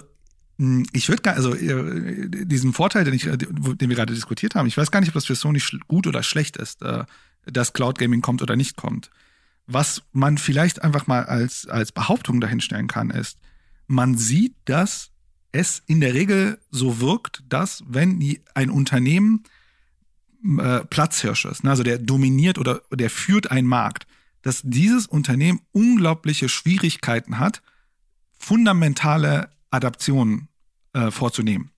hm, ich würde gar, also äh, diesen Vorteil, den, ich, äh, den wir gerade diskutiert haben, ich weiß gar nicht, ob das für Sony gut oder schlecht ist, äh, dass Cloud Gaming kommt oder nicht kommt. Was man vielleicht einfach mal als, als Behauptung dahinstellen kann, ist, man sieht, dass es in der Regel so wirkt, dass wenn ein Unternehmen äh, Platzhirsch ist, ne, also der dominiert oder der führt einen Markt, dass dieses Unternehmen unglaubliche Schwierigkeiten hat, fundamentale Adaptionen äh, vorzunehmen.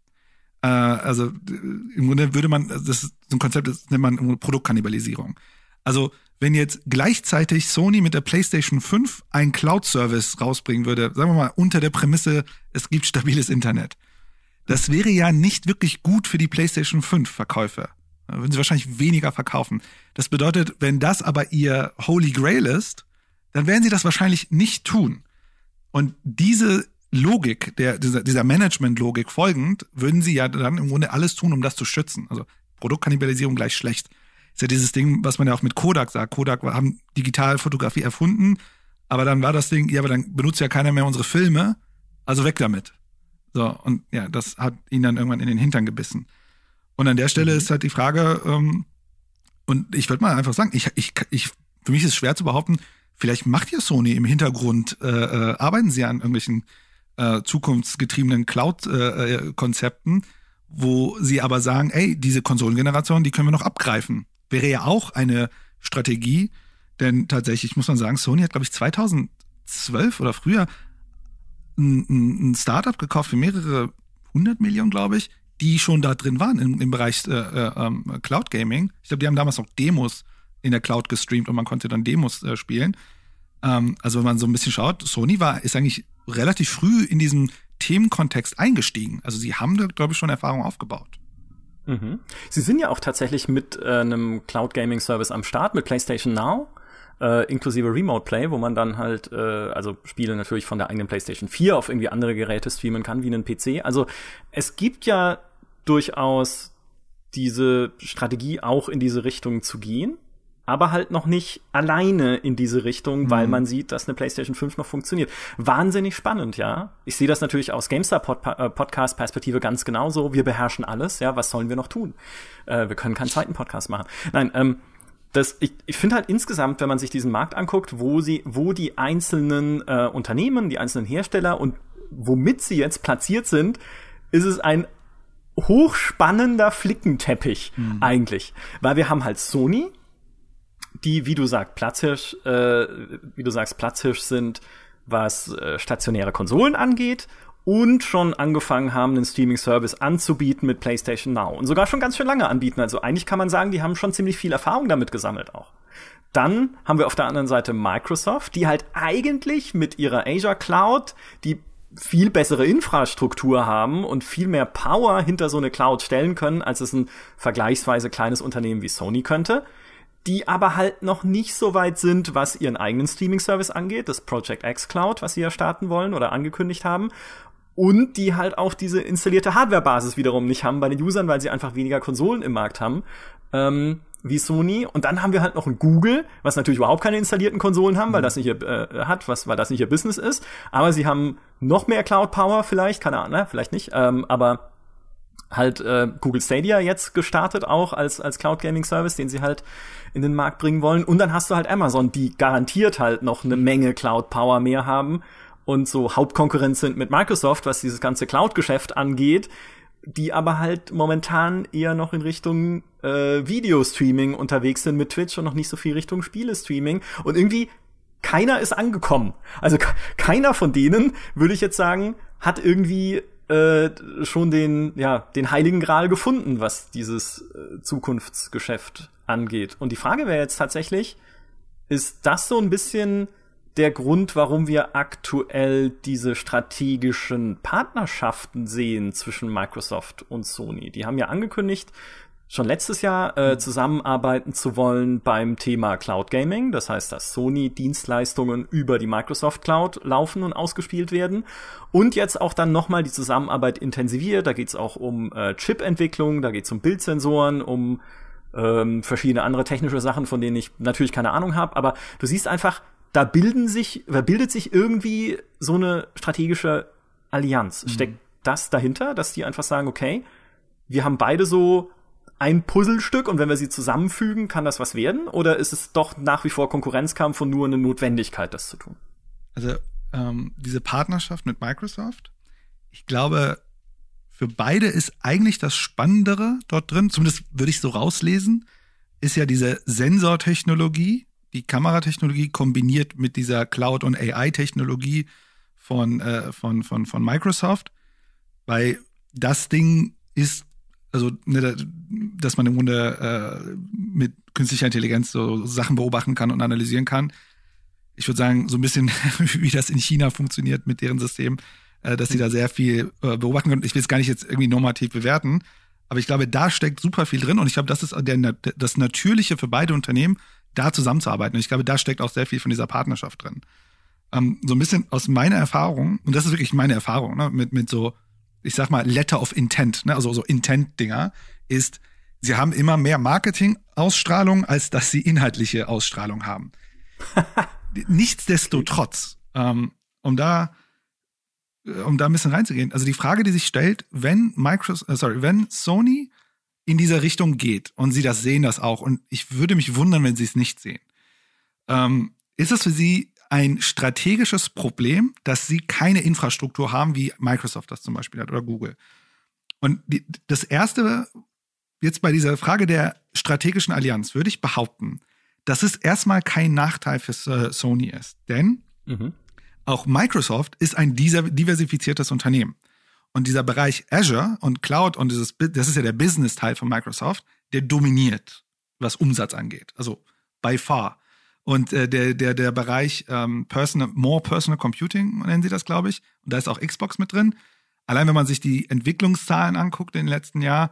Äh, also im Grunde würde man, das ist so ein Konzept, das nennt man Produktkannibalisierung. Also wenn jetzt gleichzeitig Sony mit der PlayStation 5 einen Cloud-Service rausbringen würde, sagen wir mal unter der Prämisse, es gibt stabiles Internet, das wäre ja nicht wirklich gut für die PlayStation 5 Verkäufe. Würden sie wahrscheinlich weniger verkaufen. Das bedeutet, wenn das aber ihr Holy Grail ist, dann werden sie das wahrscheinlich nicht tun. Und diese Logik, der, dieser, dieser Management-Logik folgend, würden sie ja dann im Grunde alles tun, um das zu schützen. Also Produktkannibalisierung gleich schlecht. Ist ja dieses Ding, was man ja auch mit Kodak sagt. Kodak haben Digitalfotografie erfunden, aber dann war das Ding, ja, aber dann benutzt ja keiner mehr unsere Filme, also weg damit. So, und ja, das hat ihn dann irgendwann in den Hintern gebissen. Und an der Stelle mhm. ist halt die Frage, ähm, und ich würde mal einfach sagen, ich, ich, ich, für mich ist es schwer zu behaupten, vielleicht macht ja Sony im Hintergrund, äh, äh, arbeiten sie an irgendwelchen äh, zukunftsgetriebenen Cloud-Konzepten, äh, wo sie aber sagen, ey, diese Konsolengeneration, die können wir noch abgreifen. Wäre ja auch eine Strategie, denn tatsächlich muss man sagen, Sony hat, glaube ich, 2012 oder früher ein, ein Startup gekauft für mehrere hundert Millionen, glaube ich, die schon da drin waren im, im Bereich äh, äh, ähm, Cloud Gaming. Ich glaube, die haben damals noch Demos in der Cloud gestreamt und man konnte dann Demos äh, spielen. Ähm, also wenn man so ein bisschen schaut, Sony war ist eigentlich relativ früh in diesem Themenkontext eingestiegen. Also sie haben da, glaube ich, schon Erfahrung aufgebaut. Mhm. Sie sind ja auch tatsächlich mit äh, einem Cloud Gaming Service am Start, mit PlayStation Now. Äh, inklusive Remote Play, wo man dann halt, äh, also Spiele natürlich von der eigenen PlayStation 4 auf irgendwie andere Geräte streamen kann, wie einen PC. Also es gibt ja durchaus diese Strategie auch in diese Richtung zu gehen aber halt noch nicht alleine in diese Richtung, mhm. weil man sieht, dass eine PlayStation 5 noch funktioniert. Wahnsinnig spannend, ja. Ich sehe das natürlich aus GameStar äh, Podcast Perspektive ganz genauso. Wir beherrschen alles, ja. Was sollen wir noch tun? Äh, wir können keinen zweiten Podcast machen. Nein, ähm, das, ich, ich finde halt insgesamt, wenn man sich diesen Markt anguckt, wo sie, wo die einzelnen äh, Unternehmen, die einzelnen Hersteller und womit sie jetzt platziert sind, ist es ein hochspannender Flickenteppich mhm. eigentlich, weil wir haben halt Sony, die, wie du sagst, Platzhirsch, äh, wie du sagst, Platzhirsch sind, was äh, stationäre Konsolen angeht und schon angefangen haben, einen Streaming-Service anzubieten mit PlayStation Now und sogar schon ganz schön lange anbieten. Also eigentlich kann man sagen, die haben schon ziemlich viel Erfahrung damit gesammelt auch. Dann haben wir auf der anderen Seite Microsoft, die halt eigentlich mit ihrer Azure Cloud die viel bessere Infrastruktur haben und viel mehr Power hinter so eine Cloud stellen können, als es ein vergleichsweise kleines Unternehmen wie Sony könnte die aber halt noch nicht so weit sind, was ihren eigenen Streaming-Service angeht, das Project X Cloud, was sie ja starten wollen oder angekündigt haben. Und die halt auch diese installierte Hardware-Basis wiederum nicht haben bei den Usern, weil sie einfach weniger Konsolen im Markt haben. Ähm, wie Sony. Und dann haben wir halt noch ein Google, was natürlich überhaupt keine installierten Konsolen haben, weil mhm. das nicht ihr äh, hat, was, weil das nicht ihr Business ist. Aber sie haben noch mehr Cloud Power vielleicht, keine Ahnung, ne? vielleicht nicht. Ähm, aber halt äh, Google Stadia jetzt gestartet auch als als Cloud Gaming Service, den sie halt in den Markt bringen wollen. Und dann hast du halt Amazon, die garantiert halt noch eine Menge Cloud Power mehr haben und so Hauptkonkurrenz sind mit Microsoft, was dieses ganze Cloud Geschäft angeht, die aber halt momentan eher noch in Richtung äh, Videostreaming unterwegs sind mit Twitch und noch nicht so viel Richtung Spielestreaming und irgendwie keiner ist angekommen. Also keiner von denen, würde ich jetzt sagen, hat irgendwie äh, schon den, ja, den heiligen Gral gefunden, was dieses äh, Zukunftsgeschäft angeht. Und die Frage wäre jetzt tatsächlich, ist das so ein bisschen der Grund, warum wir aktuell diese strategischen Partnerschaften sehen zwischen Microsoft und Sony? Die haben ja angekündigt, schon letztes Jahr äh, zusammenarbeiten zu wollen beim Thema Cloud Gaming. Das heißt, dass Sony-Dienstleistungen über die Microsoft Cloud laufen und ausgespielt werden. Und jetzt auch dann nochmal die Zusammenarbeit intensiviert. Da geht's auch um äh, Chip-Entwicklung, da geht's um Bildsensoren, um ähm, verschiedene andere technische Sachen, von denen ich natürlich keine Ahnung habe. Aber du siehst einfach, da bilden sich, da bildet sich irgendwie so eine strategische Allianz. Mhm. Steckt das dahinter, dass die einfach sagen, okay, wir haben beide so ein Puzzlestück und wenn wir sie zusammenfügen, kann das was werden? Oder ist es doch nach wie vor Konkurrenzkampf und nur eine Notwendigkeit, das zu tun? Also ähm, diese Partnerschaft mit Microsoft, ich glaube, für beide ist eigentlich das Spannendere dort drin, zumindest würde ich so rauslesen, ist ja diese Sensortechnologie, die Kameratechnologie kombiniert mit dieser Cloud- und AI-Technologie von, äh, von, von, von Microsoft, weil das Ding ist also ne, dass man im Grunde äh, mit künstlicher Intelligenz so Sachen beobachten kann und analysieren kann. Ich würde sagen, so ein bisschen [laughs] wie das in China funktioniert mit deren System, äh, dass sie da sehr viel äh, beobachten können. Ich will es gar nicht jetzt irgendwie normativ bewerten, aber ich glaube, da steckt super viel drin und ich glaube, das ist der, das Natürliche für beide Unternehmen, da zusammenzuarbeiten. Und ich glaube, da steckt auch sehr viel von dieser Partnerschaft drin. Ähm, so ein bisschen aus meiner Erfahrung, und das ist wirklich meine Erfahrung, ne, mit, mit so ich sag mal, Letter of Intent, ne, also so Intent-Dinger, ist, sie haben immer mehr Marketing-Ausstrahlung, als dass sie inhaltliche Ausstrahlung haben. [laughs] Nichtsdestotrotz, ähm, um da äh, um da ein bisschen reinzugehen, also die Frage, die sich stellt, wenn Microsoft, äh, sorry, wenn Sony in dieser Richtung geht und sie das sehen das auch und ich würde mich wundern, wenn sie es nicht sehen, ähm, ist es für sie ein strategisches Problem, dass sie keine Infrastruktur haben, wie Microsoft das zum Beispiel hat oder Google. Und die, das erste, jetzt bei dieser Frage der strategischen Allianz, würde ich behaupten, dass es erstmal kein Nachteil für Sony ist. Denn mhm. auch Microsoft ist ein diversifiziertes Unternehmen. Und dieser Bereich Azure und Cloud und dieses, das ist ja der Business-Teil von Microsoft, der dominiert, was Umsatz angeht. Also by far. Und äh, der, der, der Bereich ähm, Personal, More Personal Computing nennen sie das, glaube ich. Und da ist auch Xbox mit drin. Allein wenn man sich die Entwicklungszahlen anguckt in den letzten Jahren,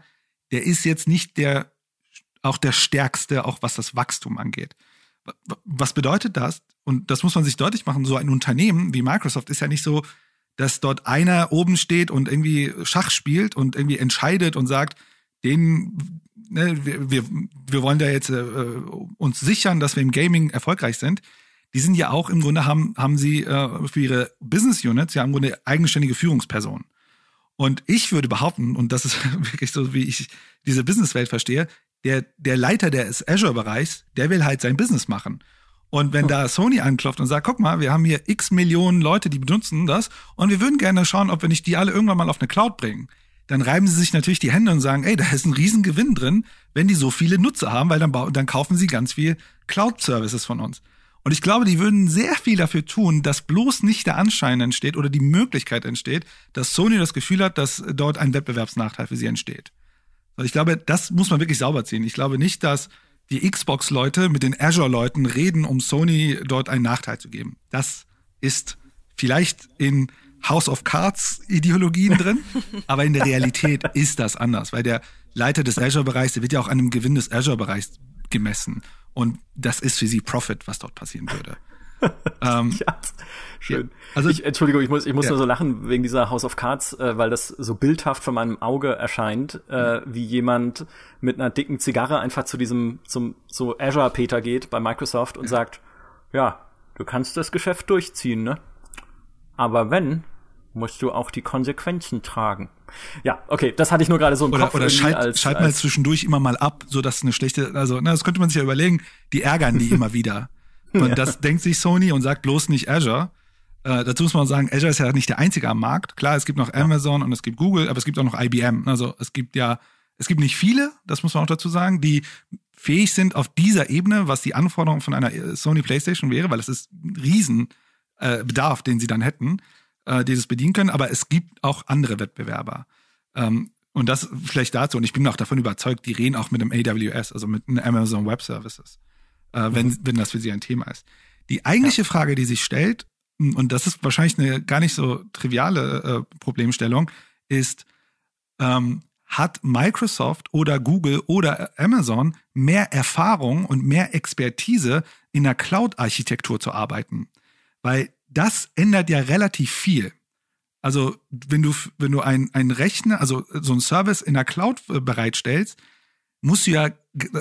der ist jetzt nicht der, auch der stärkste, auch was das Wachstum angeht. Was bedeutet das? Und das muss man sich deutlich machen. So ein Unternehmen wie Microsoft ist ja nicht so, dass dort einer oben steht und irgendwie Schach spielt und irgendwie entscheidet und sagt, den ne, wir, wir, wir wollen da jetzt äh, uns sichern, dass wir im Gaming erfolgreich sind. Die sind ja auch im Grunde haben, haben sie äh, für ihre Business Units ja im Grunde eigenständige Führungspersonen. Und ich würde behaupten, und das ist [laughs] wirklich so, wie ich diese Businesswelt verstehe, der, der Leiter des Azure-Bereichs, der will halt sein Business machen. Und wenn da Sony anklopft und sagt, guck mal, wir haben hier x Millionen Leute, die benutzen das und wir würden gerne schauen, ob wir nicht die alle irgendwann mal auf eine Cloud bringen dann reiben sie sich natürlich die Hände und sagen, ey, da ist ein Riesengewinn drin, wenn die so viele Nutzer haben, weil dann, dann kaufen sie ganz viel Cloud-Services von uns. Und ich glaube, die würden sehr viel dafür tun, dass bloß nicht der Anschein entsteht oder die Möglichkeit entsteht, dass Sony das Gefühl hat, dass dort ein Wettbewerbsnachteil für sie entsteht. Also ich glaube, das muss man wirklich sauber ziehen. Ich glaube nicht, dass die Xbox-Leute mit den Azure-Leuten reden, um Sony dort einen Nachteil zu geben. Das ist vielleicht in House of Cards Ideologien [laughs] drin, aber in der Realität ist das anders, weil der Leiter des Azure-Bereichs, der wird ja auch an dem Gewinn des Azure-Bereichs gemessen. Und das ist für sie Profit, was dort passieren würde. Ähm, [laughs] ja, schön. Ja, also ich, Entschuldigung, ich muss, ich muss ja. nur so lachen wegen dieser House of Cards, äh, weil das so bildhaft von meinem Auge erscheint, äh, wie jemand mit einer dicken Zigarre einfach zu diesem zum so Azure Peter geht bei Microsoft und ja. sagt, ja, du kannst das Geschäft durchziehen, ne? Aber wenn, musst du auch die Konsequenzen tragen. Ja, okay, das hatte ich nur gerade so im oder, Kopf. Oder schalt, als, schalt als mal zwischendurch immer mal ab, so dass eine schlechte, also na, das könnte man sich ja überlegen, die ärgern die [laughs] immer wieder. Und ja. das denkt sich Sony und sagt bloß nicht Azure. Äh, dazu muss man sagen, Azure ist ja nicht der einzige am Markt. Klar, es gibt noch Amazon und es gibt Google, aber es gibt auch noch IBM. Also es gibt ja, es gibt nicht viele, das muss man auch dazu sagen, die fähig sind auf dieser Ebene, was die Anforderung von einer Sony PlayStation wäre, weil es ist ein riesen äh, Bedarf, den sie dann hätten, äh, die das bedienen können. Aber es gibt auch andere Wettbewerber. Ähm, und das vielleicht dazu. Und ich bin auch davon überzeugt, die reden auch mit einem AWS, also mit einem Amazon Web Services, äh, wenn, mhm. wenn das für sie ein Thema ist. Die eigentliche ja. Frage, die sich stellt, und das ist wahrscheinlich eine gar nicht so triviale äh, Problemstellung, ist, ähm, hat Microsoft oder Google oder Amazon mehr Erfahrung und mehr Expertise in der Cloud-Architektur zu arbeiten. Weil das ändert ja relativ viel. Also wenn du, wenn du ein, ein Rechner, also so ein Service in der Cloud äh, bereitstellst, musst du ja,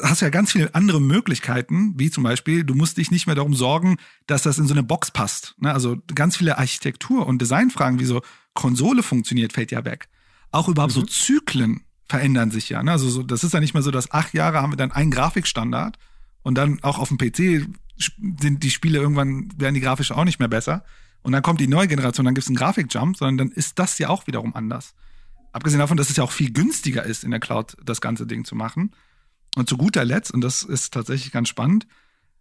hast ja ganz viele andere Möglichkeiten, wie zum Beispiel, du musst dich nicht mehr darum sorgen, dass das in so eine Box passt. Ne? Also ganz viele Architektur- und Designfragen, wie so Konsole funktioniert, fällt ja weg. Auch überhaupt mhm. so Zyklen verändern sich ja. Ne? Also so, das ist ja nicht mehr so, dass acht Jahre haben wir dann einen Grafikstandard und dann auch auf dem PC sind die Spiele irgendwann, werden die grafisch auch nicht mehr besser. Und dann kommt die neue Generation, dann gibt es einen Grafikjump, sondern dann ist das ja auch wiederum anders. Abgesehen davon, dass es ja auch viel günstiger ist, in der Cloud das ganze Ding zu machen. Und zu guter Letzt, und das ist tatsächlich ganz spannend,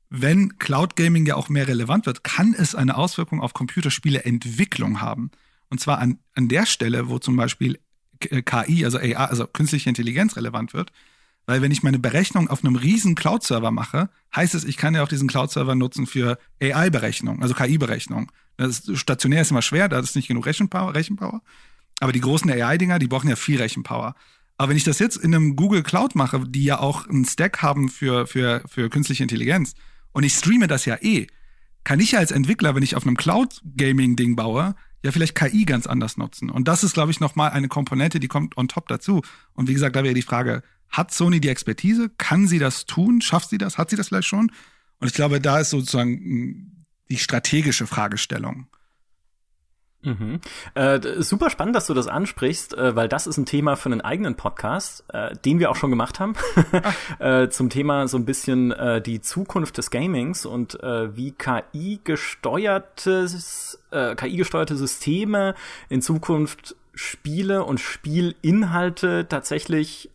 wenn Cloud Gaming ja auch mehr relevant wird, kann es eine Auswirkung auf Computerspieleentwicklung haben. Und zwar an, an der Stelle, wo zum Beispiel KI, also AI, also künstliche Intelligenz relevant wird. Weil wenn ich meine Berechnung auf einem riesen Cloud-Server mache, heißt es, ich kann ja auch diesen Cloud-Server nutzen für AI-Berechnung, also KI-Berechnung. Stationär ist immer schwer, da ist nicht genug Rechenpower. Rechenpower. Aber die großen AI-Dinger, die brauchen ja viel Rechenpower. Aber wenn ich das jetzt in einem Google Cloud mache, die ja auch einen Stack haben für, für, für künstliche Intelligenz, und ich streame das ja eh, kann ich ja als Entwickler, wenn ich auf einem Cloud-Gaming-Ding baue, ja vielleicht KI ganz anders nutzen. Und das ist, glaube ich, nochmal eine Komponente, die kommt on top dazu. Und wie gesagt, da wäre die Frage, hat Sony die Expertise? Kann sie das tun? Schafft sie das? Hat sie das vielleicht schon? Und ich glaube, da ist sozusagen die strategische Fragestellung. Mhm. Äh, super spannend, dass du das ansprichst, äh, weil das ist ein Thema für einen eigenen Podcast, äh, den wir auch schon gemacht haben, [laughs] äh, zum Thema so ein bisschen äh, die Zukunft des Gamings und äh, wie KI gesteuertes, KI gesteuerte Systeme in Zukunft Spiele und Spielinhalte tatsächlich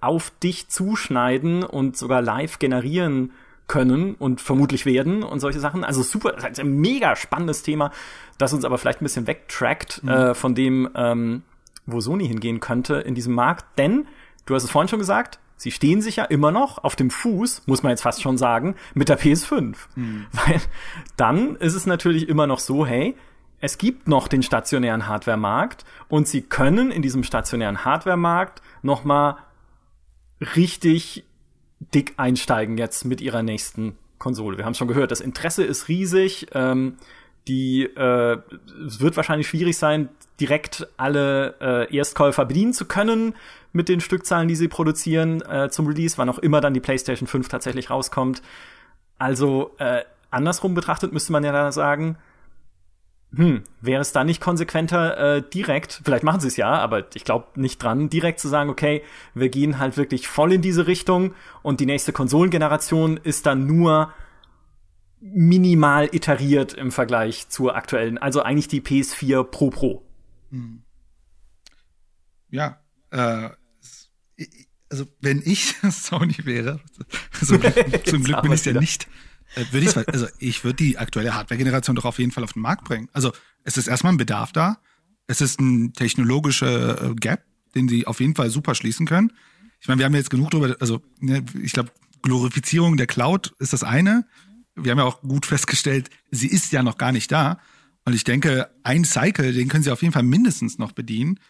auf dich zuschneiden und sogar live generieren können und vermutlich werden und solche Sachen. Also super, das ist ein mega spannendes Thema, das uns aber vielleicht ein bisschen wegtrackt mhm. äh, von dem, ähm, wo Sony hingehen könnte in diesem Markt. Denn, du hast es vorhin schon gesagt, sie stehen sich ja immer noch auf dem Fuß, muss man jetzt fast schon sagen, mit der PS5. Mhm. Weil dann ist es natürlich immer noch so, hey, es gibt noch den stationären Hardware-Markt und sie können in diesem stationären Hardware-Markt noch mal richtig dick einsteigen jetzt mit ihrer nächsten Konsole. Wir haben schon gehört, das Interesse ist riesig. Ähm, die äh, es wird wahrscheinlich schwierig sein, direkt alle äh, Erstkäufer bedienen zu können mit den Stückzahlen, die sie produzieren äh, zum Release, wann auch immer dann die PlayStation 5 tatsächlich rauskommt. Also äh, andersrum betrachtet müsste man ja da sagen, hm, wäre es da nicht konsequenter, äh, direkt, vielleicht machen sie es ja, aber ich glaube nicht dran, direkt zu sagen, okay, wir gehen halt wirklich voll in diese Richtung und die nächste Konsolengeneration ist dann nur minimal iteriert im Vergleich zur aktuellen, also eigentlich die PS4 Pro Pro. Hm. Ja, äh, also wenn ich [laughs] Sony wäre, zum [laughs] Glück, zum Glück bin ich ja nicht, äh, würde ich, also ich würde die aktuelle Hardware-Generation doch auf jeden Fall auf den Markt bringen. Also es ist erstmal ein Bedarf da. Es ist ein technologischer äh, Gap, den sie auf jeden Fall super schließen können. Ich meine, wir haben jetzt genug drüber, also ne, ich glaube, Glorifizierung der Cloud ist das eine. Wir haben ja auch gut [laughs] festgestellt, sie ist ja noch gar nicht da. Und ich denke, ein Cycle, den können sie auf jeden Fall mindestens noch bedienen.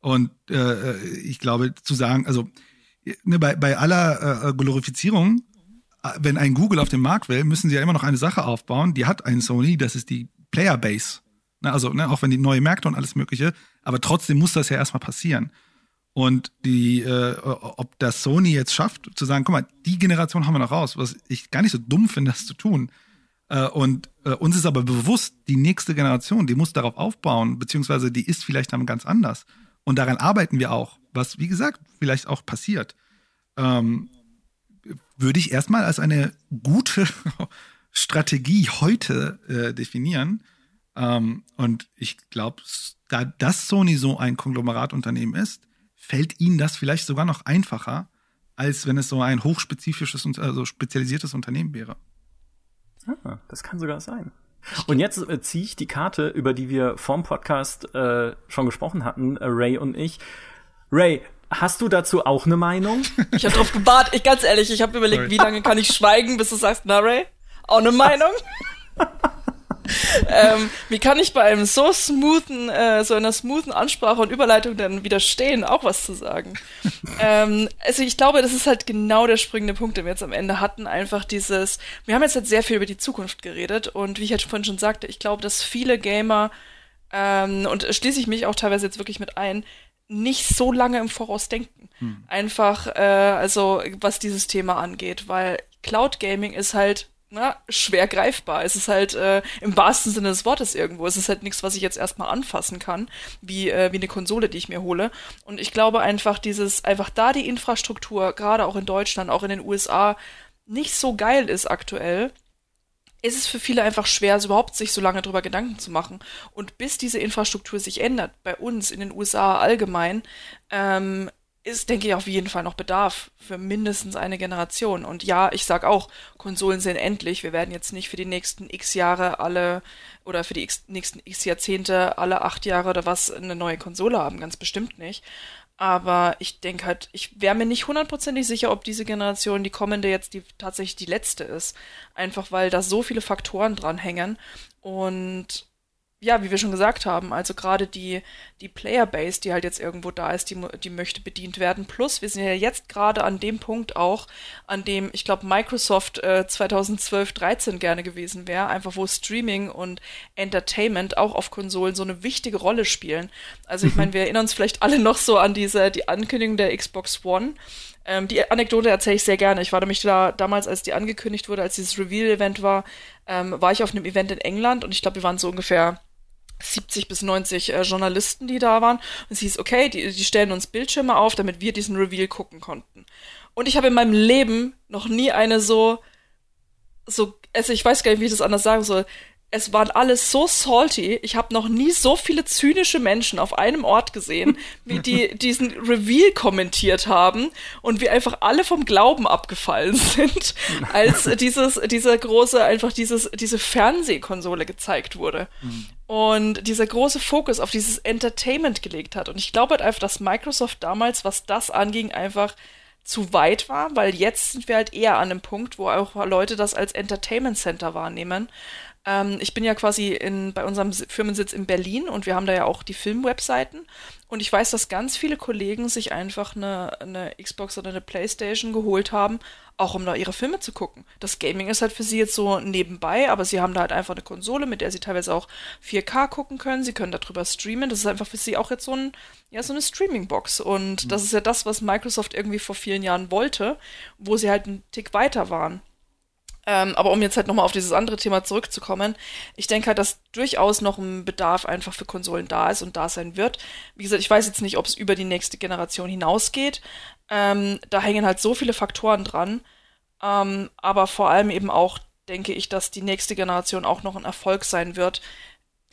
Und äh, ich glaube, zu sagen, also ne, bei, bei aller äh, Glorifizierung wenn ein Google auf den Markt will, müssen sie ja immer noch eine Sache aufbauen. Die hat ein Sony, das ist die Player Base. Also, ne, auch wenn die neue Märkte und alles Mögliche, aber trotzdem muss das ja erstmal passieren. Und die, äh, ob das Sony jetzt schafft, zu sagen, guck mal, die Generation haben wir noch raus, was ich gar nicht so dumm finde, das zu tun. Äh, und äh, uns ist aber bewusst, die nächste Generation, die muss darauf aufbauen, beziehungsweise die ist vielleicht dann ganz anders. Und daran arbeiten wir auch, was, wie gesagt, vielleicht auch passiert. Ähm, würde ich erstmal als eine gute [laughs] Strategie heute äh, definieren. Ähm, und ich glaube, da das Sony so ein Konglomeratunternehmen ist, fällt ihnen das vielleicht sogar noch einfacher, als wenn es so ein hochspezifisches und also spezialisiertes Unternehmen wäre. Ah, das kann sogar sein. Und jetzt äh, ziehe ich die Karte, über die wir vorm Podcast äh, schon gesprochen hatten, äh, Ray und ich. Ray, Hast du dazu auch eine Meinung? [laughs] Ich habe drauf gewartet. Ich ganz ehrlich, ich habe überlegt, Sorry. wie lange kann ich schweigen, bis du sagst, na Ray, auch eine Meinung? [laughs] ähm, wie kann ich bei einem so smoothen, äh, so einer smoothen Ansprache und Überleitung dann widerstehen, auch was zu sagen? ähm, also ich glaube, das ist halt genau der springende Punkt, den wir jetzt am Ende hatten. Einfach dieses, wir haben jetzt halt sehr viel über die Zukunft geredet und wie ich halt vorhin schon sagte, ich glaube, dass viele Gamer ähm, und schließe ich mich auch teilweise jetzt wirklich mit ein, nicht so lange im Voraus denken. Hm. Einfach, äh, also was dieses Thema angeht, weil Cloud Gaming ist halt na, schwer greifbar. Es ist halt äh, im wahrsten Sinne des Wortes irgendwo. Es ist halt nichts, was ich jetzt erstmal anfassen kann, wie, äh, wie eine Konsole, die ich mir hole. Und ich glaube einfach, dieses, einfach da die Infrastruktur, gerade auch in Deutschland, auch in den USA, nicht so geil ist aktuell, ist es für viele einfach schwer, also überhaupt sich so lange drüber Gedanken zu machen. Und bis diese Infrastruktur sich ändert, bei uns in den USA allgemein, ähm, ist, denke ich, auf jeden Fall noch Bedarf für mindestens eine Generation. Und ja, ich sag auch, Konsolen sind endlich. Wir werden jetzt nicht für die nächsten x Jahre alle oder für die x, nächsten x Jahrzehnte alle acht Jahre oder was eine neue Konsole haben. Ganz bestimmt nicht. Aber ich denke halt, ich wäre mir nicht hundertprozentig sicher, ob diese Generation, die kommende, jetzt die tatsächlich die letzte ist. Einfach weil da so viele Faktoren dran hängen. Und ja, wie wir schon gesagt haben, also gerade die, die Playerbase, die halt jetzt irgendwo da ist, die, die möchte bedient werden. Plus, wir sind ja jetzt gerade an dem Punkt auch, an dem, ich glaube, Microsoft äh, 2012, 13 gerne gewesen wäre, einfach wo Streaming und Entertainment auch auf Konsolen so eine wichtige Rolle spielen. Also ich meine, wir erinnern uns vielleicht alle noch so an diese, die Ankündigung der Xbox One. Ähm, die Anekdote erzähle ich sehr gerne. Ich war nämlich da damals, als die angekündigt wurde, als dieses Reveal-Event war, ähm, war ich auf einem Event in England und ich glaube, wir waren so ungefähr 70 bis 90 äh, Journalisten, die da waren. Und es hieß, okay, die, die stellen uns Bildschirme auf, damit wir diesen Reveal gucken konnten. Und ich habe in meinem Leben noch nie eine so, so, also ich weiß gar nicht, wie ich das anders sagen soll, es waren alles so salty. Ich habe noch nie so viele zynische Menschen auf einem Ort gesehen, [laughs] wie die diesen Reveal kommentiert haben und wie einfach alle vom Glauben abgefallen [laughs] sind, als [laughs] dieses, dieser große, einfach dieses, diese Fernsehkonsole gezeigt wurde. Mhm. Und dieser große Fokus auf dieses Entertainment gelegt hat. Und ich glaube halt einfach, dass Microsoft damals, was das anging, einfach zu weit war, weil jetzt sind wir halt eher an einem Punkt, wo auch Leute das als Entertainment Center wahrnehmen. Ähm, ich bin ja quasi in, bei unserem Firmensitz in Berlin und wir haben da ja auch die Filmwebseiten. Und ich weiß, dass ganz viele Kollegen sich einfach eine, eine Xbox oder eine Playstation geholt haben, auch um da ihre Filme zu gucken. Das Gaming ist halt für sie jetzt so nebenbei, aber sie haben da halt einfach eine Konsole, mit der sie teilweise auch 4K gucken können. Sie können darüber streamen. Das ist einfach für sie auch jetzt so, ein, ja, so eine Streaming-Box. Und mhm. das ist ja das, was Microsoft irgendwie vor vielen Jahren wollte, wo sie halt einen Tick weiter waren. Ähm, aber um jetzt halt nochmal auf dieses andere Thema zurückzukommen, ich denke halt, dass durchaus noch ein Bedarf einfach für Konsolen da ist und da sein wird. Wie gesagt, ich weiß jetzt nicht, ob es über die nächste Generation hinausgeht. Ähm, da hängen halt so viele Faktoren dran. Ähm, aber vor allem eben auch denke ich, dass die nächste Generation auch noch ein Erfolg sein wird.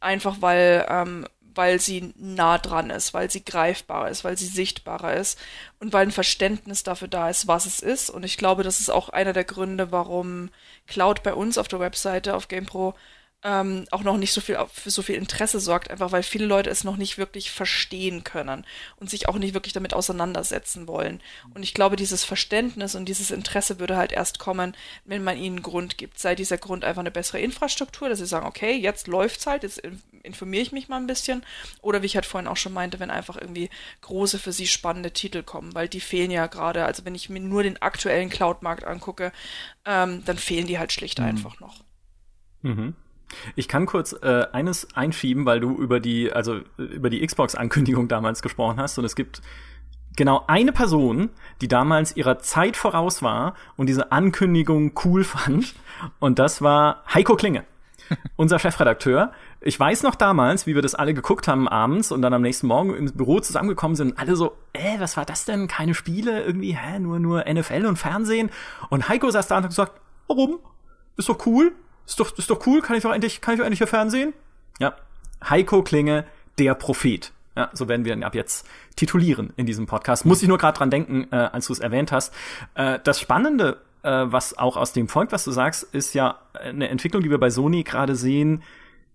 Einfach weil ähm, weil sie nah dran ist, weil sie greifbarer ist, weil sie sichtbarer ist und weil ein Verständnis dafür da ist, was es ist. Und ich glaube, das ist auch einer der Gründe, warum Cloud bei uns auf der Webseite auf GamePro ähm, auch noch nicht so viel für so viel Interesse sorgt, einfach weil viele Leute es noch nicht wirklich verstehen können und sich auch nicht wirklich damit auseinandersetzen wollen. Und ich glaube, dieses Verständnis und dieses Interesse würde halt erst kommen, wenn man ihnen einen Grund gibt. Sei dieser Grund einfach eine bessere Infrastruktur, dass sie sagen, okay, jetzt läuft's halt, jetzt informiere ich mich mal ein bisschen. Oder wie ich halt vorhin auch schon meinte, wenn einfach irgendwie große für sie spannende Titel kommen, weil die fehlen ja gerade. Also wenn ich mir nur den aktuellen Cloud-Markt angucke, ähm, dann fehlen die halt schlicht mhm. einfach noch. Mhm. Ich kann kurz äh, eines einschieben, weil du über die, also über die Xbox-Ankündigung damals gesprochen hast und es gibt genau eine Person, die damals ihrer Zeit voraus war und diese Ankündigung cool fand und das war Heiko Klinge, [laughs] unser Chefredakteur. Ich weiß noch damals, wie wir das alle geguckt haben abends und dann am nächsten Morgen im Büro zusammengekommen sind und alle so, äh, was war das denn? Keine Spiele irgendwie, hä, nur nur NFL und Fernsehen und Heiko saß da und hat gesagt, warum? Ist doch cool ist doch, ist doch cool, kann ich doch endlich, kann ich doch endlich hier Fernsehen? Ja. Heiko Klinge, der Prophet. Ja, so werden wir ihn ab jetzt titulieren in diesem Podcast. Muss ich nur gerade dran denken, äh, als du es erwähnt hast. Äh, das Spannende, äh, was auch aus dem folgt, was du sagst, ist ja eine Entwicklung, die wir bei Sony gerade sehen,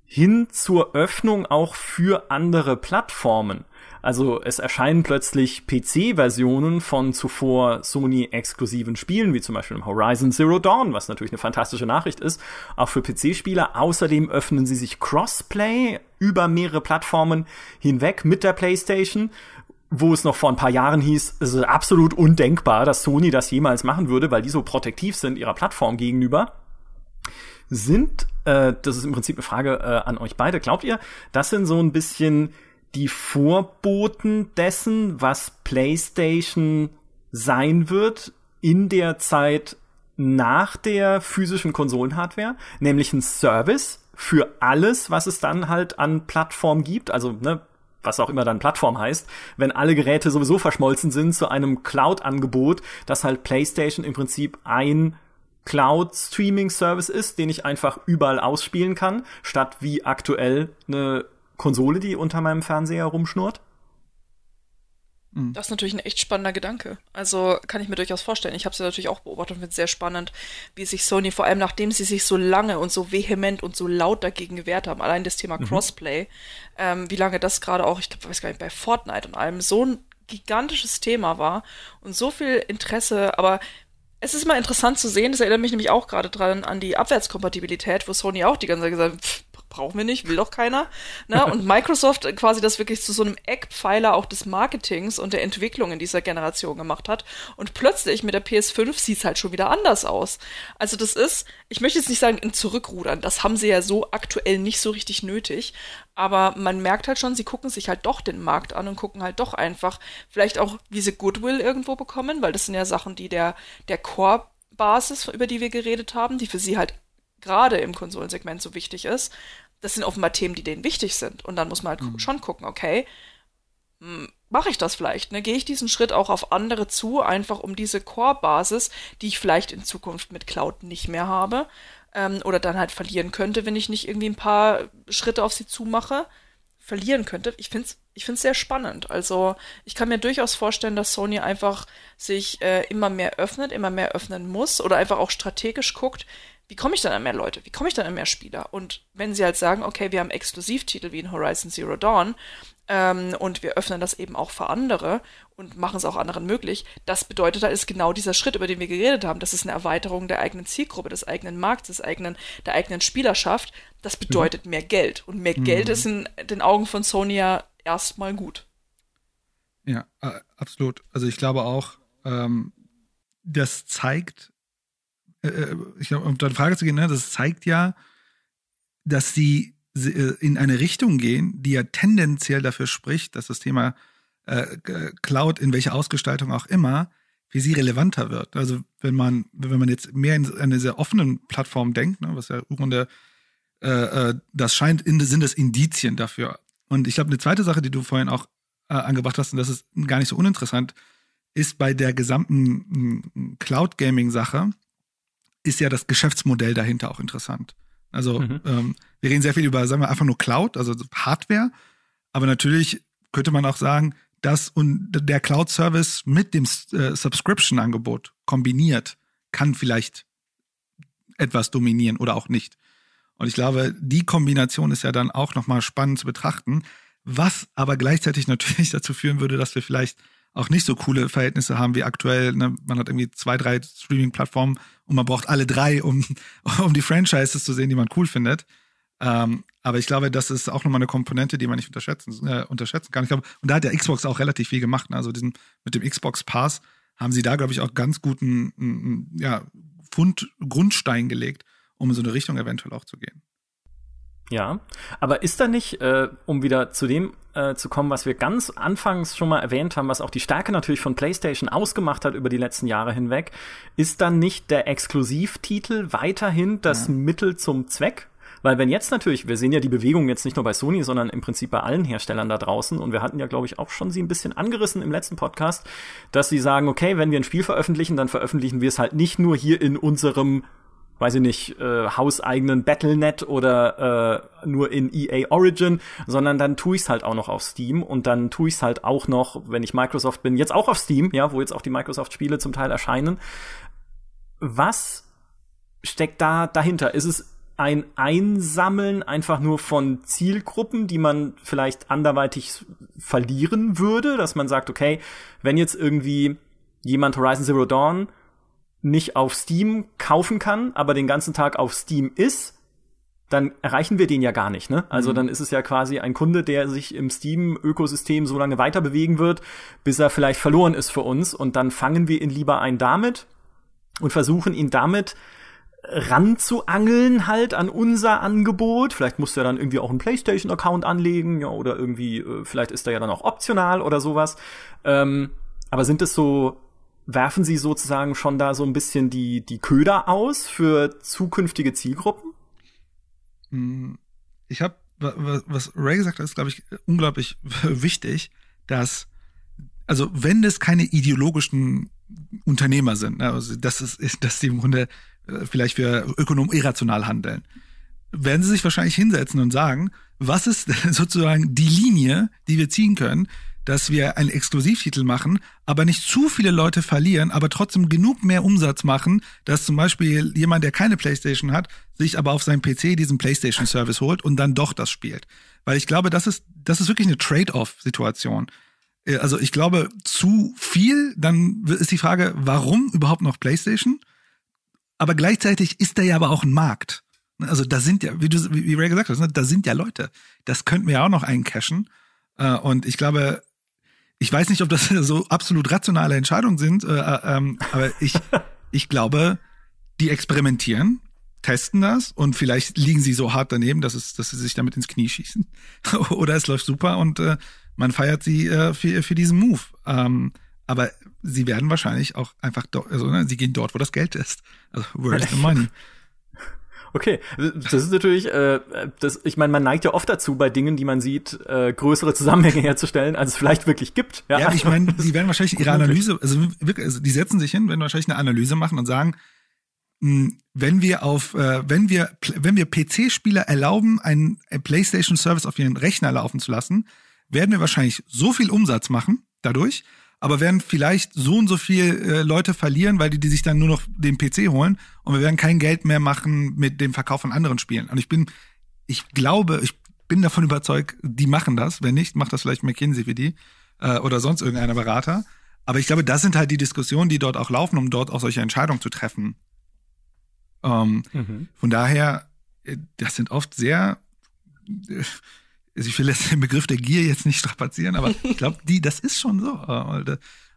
hin zur Öffnung auch für andere Plattformen. Also es erscheinen plötzlich PC-Versionen von zuvor Sony-exklusiven Spielen, wie zum Beispiel Horizon Zero Dawn, was natürlich eine fantastische Nachricht ist, auch für PC-Spieler. Außerdem öffnen sie sich Crossplay über mehrere Plattformen hinweg mit der PlayStation wo es noch vor ein paar Jahren hieß, es ist absolut undenkbar, dass Sony das jemals machen würde, weil die so protektiv sind ihrer Plattform gegenüber. Sind, äh, das ist im Prinzip eine Frage äh, an euch beide, glaubt ihr, das sind so ein bisschen die Vorboten dessen, was PlayStation sein wird in der Zeit nach der physischen Konsolenhardware, nämlich ein Service für alles, was es dann halt an Plattform gibt, also ne, was auch immer dann Plattform heißt, wenn alle Geräte sowieso verschmolzen sind zu einem Cloud-Angebot, dass halt PlayStation im Prinzip ein Cloud-Streaming-Service ist, den ich einfach überall ausspielen kann, statt wie aktuell eine Konsole, die unter meinem Fernseher rumschnurrt? Mhm. Das ist natürlich ein echt spannender Gedanke. Also kann ich mir durchaus vorstellen. Ich habe es ja natürlich auch beobachtet und finde es sehr spannend, wie sich Sony, vor allem nachdem sie sich so lange und so vehement und so laut dagegen gewehrt haben, allein das Thema mhm. Crossplay, ähm, wie lange das gerade auch, ich glaube, weiß gar nicht, bei Fortnite und allem so ein gigantisches Thema war und so viel Interesse, aber es ist mal interessant zu sehen, das erinnert mich nämlich auch gerade dran an die Abwärtskompatibilität, wo Sony auch die ganze Zeit gesagt hat, pff, brauchen wir nicht, will doch keiner. Ne? Und Microsoft quasi das wirklich zu so einem Eckpfeiler auch des Marketings und der Entwicklung in dieser Generation gemacht hat. Und plötzlich mit der PS5 sieht es halt schon wieder anders aus. Also das ist, ich möchte jetzt nicht sagen in Zurückrudern, das haben sie ja so aktuell nicht so richtig nötig. Aber man merkt halt schon, sie gucken sich halt doch den Markt an und gucken halt doch einfach, vielleicht auch, wie sie Goodwill irgendwo bekommen, weil das sind ja Sachen, die der, der Core Basis, über die wir geredet haben, die für sie halt gerade im Konsolensegment so wichtig ist das sind offenbar Themen, die denen wichtig sind. Und dann muss man halt mhm. schon gucken, okay, hm, mache ich das vielleicht? Ne? Gehe ich diesen Schritt auch auf andere zu, einfach um diese Core-Basis, die ich vielleicht in Zukunft mit Cloud nicht mehr habe, ähm, oder dann halt verlieren könnte, wenn ich nicht irgendwie ein paar Schritte auf sie zumache, verlieren könnte. Ich finde es ich find's sehr spannend. Also ich kann mir durchaus vorstellen, dass Sony einfach sich äh, immer mehr öffnet, immer mehr öffnen muss oder einfach auch strategisch guckt, wie komme ich dann an mehr Leute? Wie komme ich dann an mehr Spieler? Und wenn sie halt sagen, okay, wir haben Exklusivtitel wie in Horizon Zero Dawn ähm, und wir öffnen das eben auch für andere und machen es auch anderen möglich, das bedeutet, da ist genau dieser Schritt, über den wir geredet haben. Das ist eine Erweiterung der eigenen Zielgruppe, des eigenen Markts, des eigenen, der eigenen Spielerschaft. Das bedeutet mhm. mehr Geld. Und mehr mhm. Geld ist in den Augen von Sony ja erstmal gut. Ja, absolut. Also ich glaube auch, ähm, das zeigt, äh, äh, ich glaube, um deine Frage zu gehen, ne, das zeigt ja, dass sie äh, in eine Richtung gehen, die ja tendenziell dafür spricht, dass das Thema äh, Cloud in welcher Ausgestaltung auch immer für sie relevanter wird. Also wenn man, wenn man jetzt mehr in eine sehr offenen Plattform denkt, ne, was ja im Grunde das scheint, in, sind das Indizien dafür. Und ich glaube, eine zweite Sache, die du vorhin auch angebracht hast, und das ist gar nicht so uninteressant, ist bei der gesamten Cloud Gaming Sache, ist ja das Geschäftsmodell dahinter auch interessant. Also mhm. ähm, wir reden sehr viel über, sagen wir, einfach nur Cloud, also Hardware. Aber natürlich könnte man auch sagen, dass und der Cloud-Service mit dem äh, Subscription-Angebot kombiniert kann vielleicht etwas dominieren oder auch nicht. Und ich glaube, die Kombination ist ja dann auch nochmal spannend zu betrachten, was aber gleichzeitig natürlich [laughs] dazu führen würde, dass wir vielleicht auch nicht so coole Verhältnisse haben wie aktuell. Ne? Man hat irgendwie zwei, drei Streaming-Plattformen und man braucht alle drei, um, [laughs] um die Franchises zu sehen, die man cool findet. Ähm, aber ich glaube, das ist auch nochmal eine Komponente, die man nicht unterschätzen, äh, unterschätzen kann. Ich glaube, und da hat der Xbox auch relativ viel gemacht. Ne? Also diesen, mit dem Xbox Pass haben sie da, glaube ich, auch ganz guten ja, Fund, Grundstein gelegt, um in so eine Richtung eventuell auch zu gehen. Ja, aber ist da nicht, äh, um wieder zu dem äh, zu kommen, was wir ganz anfangs schon mal erwähnt haben, was auch die Stärke natürlich von PlayStation ausgemacht hat über die letzten Jahre hinweg, ist dann nicht der Exklusivtitel weiterhin das ja. Mittel zum Zweck? Weil wenn jetzt natürlich, wir sehen ja die Bewegung jetzt nicht nur bei Sony, sondern im Prinzip bei allen Herstellern da draußen und wir hatten ja, glaube ich, auch schon sie ein bisschen angerissen im letzten Podcast, dass sie sagen, okay, wenn wir ein Spiel veröffentlichen, dann veröffentlichen wir es halt nicht nur hier in unserem weiß ich nicht, äh, hauseigenen Battlenet oder äh, nur in EA Origin, sondern dann tue ich's halt auch noch auf Steam und dann tue ich's halt auch noch, wenn ich Microsoft bin, jetzt auch auf Steam, ja, wo jetzt auch die Microsoft-Spiele zum Teil erscheinen. Was steckt da dahinter? Ist es ein Einsammeln einfach nur von Zielgruppen, die man vielleicht anderweitig verlieren würde, dass man sagt, okay, wenn jetzt irgendwie jemand Horizon Zero Dawn nicht auf Steam kaufen kann, aber den ganzen Tag auf Steam ist, dann erreichen wir den ja gar nicht, ne? Also mhm. dann ist es ja quasi ein Kunde, der sich im Steam-Ökosystem so lange weiter bewegen wird, bis er vielleicht verloren ist für uns und dann fangen wir ihn lieber ein damit und versuchen ihn damit ranzuangeln halt an unser Angebot. Vielleicht muss er dann irgendwie auch einen PlayStation-Account anlegen, ja, oder irgendwie, äh, vielleicht ist er ja dann auch optional oder sowas. Ähm, aber sind es so, werfen Sie sozusagen schon da so ein bisschen die, die Köder aus für zukünftige Zielgruppen? Hm, ich habe, was Ray gesagt hat, ist, glaube ich, unglaublich [laughs] wichtig, dass, also wenn es keine ideologischen Unternehmer sind, ne, also das ist, [laughs] dass sie im Grunde äh, vielleicht für Ökonomen irrational handeln, werden sie sich wahrscheinlich hinsetzen und sagen, was ist [laughs] sozusagen die Linie, die wir ziehen können, dass wir einen Exklusivtitel machen, aber nicht zu viele Leute verlieren, aber trotzdem genug mehr Umsatz machen, dass zum Beispiel jemand, der keine Playstation hat, sich aber auf seinem PC diesen Playstation Service holt und dann doch das spielt. Weil ich glaube, das ist, das ist wirklich eine Trade-off-Situation. Äh, also ich glaube, zu viel, dann ist die Frage, warum überhaupt noch Playstation? Aber gleichzeitig ist da ja aber auch ein Markt. Also da sind ja, wie du, wie Ray gesagt hast, ne, da sind ja Leute. Das könnten wir ja auch noch eincashen. Äh, und ich glaube, ich weiß nicht, ob das [laughs] so absolut rationale Entscheidungen sind, äh, äh, ähm, aber ich, [laughs] ich glaube, die experimentieren, testen das und vielleicht liegen sie so hart daneben, dass, es, dass sie sich damit ins Knie schießen. [laughs] Oder es läuft super und äh, man feiert sie äh, für, für diesen Move. Ähm, aber sie werden wahrscheinlich auch einfach, do, also ne, sie gehen dort, wo das Geld ist. Also where's the money? Okay, das ist natürlich, äh, das, ich meine, man neigt ja oft dazu, bei Dingen, die man sieht, äh, größere Zusammenhänge herzustellen, als es vielleicht wirklich gibt. Ja, ja ich meine, [laughs] die werden wahrscheinlich ihre Analyse, also, wirklich, also die setzen sich hin, werden wahrscheinlich eine Analyse machen und sagen, hm, wenn wir auf, äh, wenn wir, wenn wir PC-Spieler erlauben, einen PlayStation-Service auf ihren Rechner laufen zu lassen, werden wir wahrscheinlich so viel Umsatz machen dadurch, aber werden vielleicht so und so viel äh, Leute verlieren, weil die, die sich dann nur noch den PC holen und wir werden kein Geld mehr machen mit dem Verkauf von anderen Spielen. Und ich bin, ich glaube, ich bin davon überzeugt, die machen das. Wenn nicht, macht das vielleicht McKinsey für die äh, oder sonst irgendeiner Berater. Aber ich glaube, das sind halt die Diskussionen, die dort auch laufen, um dort auch solche Entscheidungen zu treffen. Ähm, mhm. Von daher, äh, das sind oft sehr äh, also ich will jetzt den Begriff der Gier jetzt nicht strapazieren, aber ich glaube, die, das ist schon so.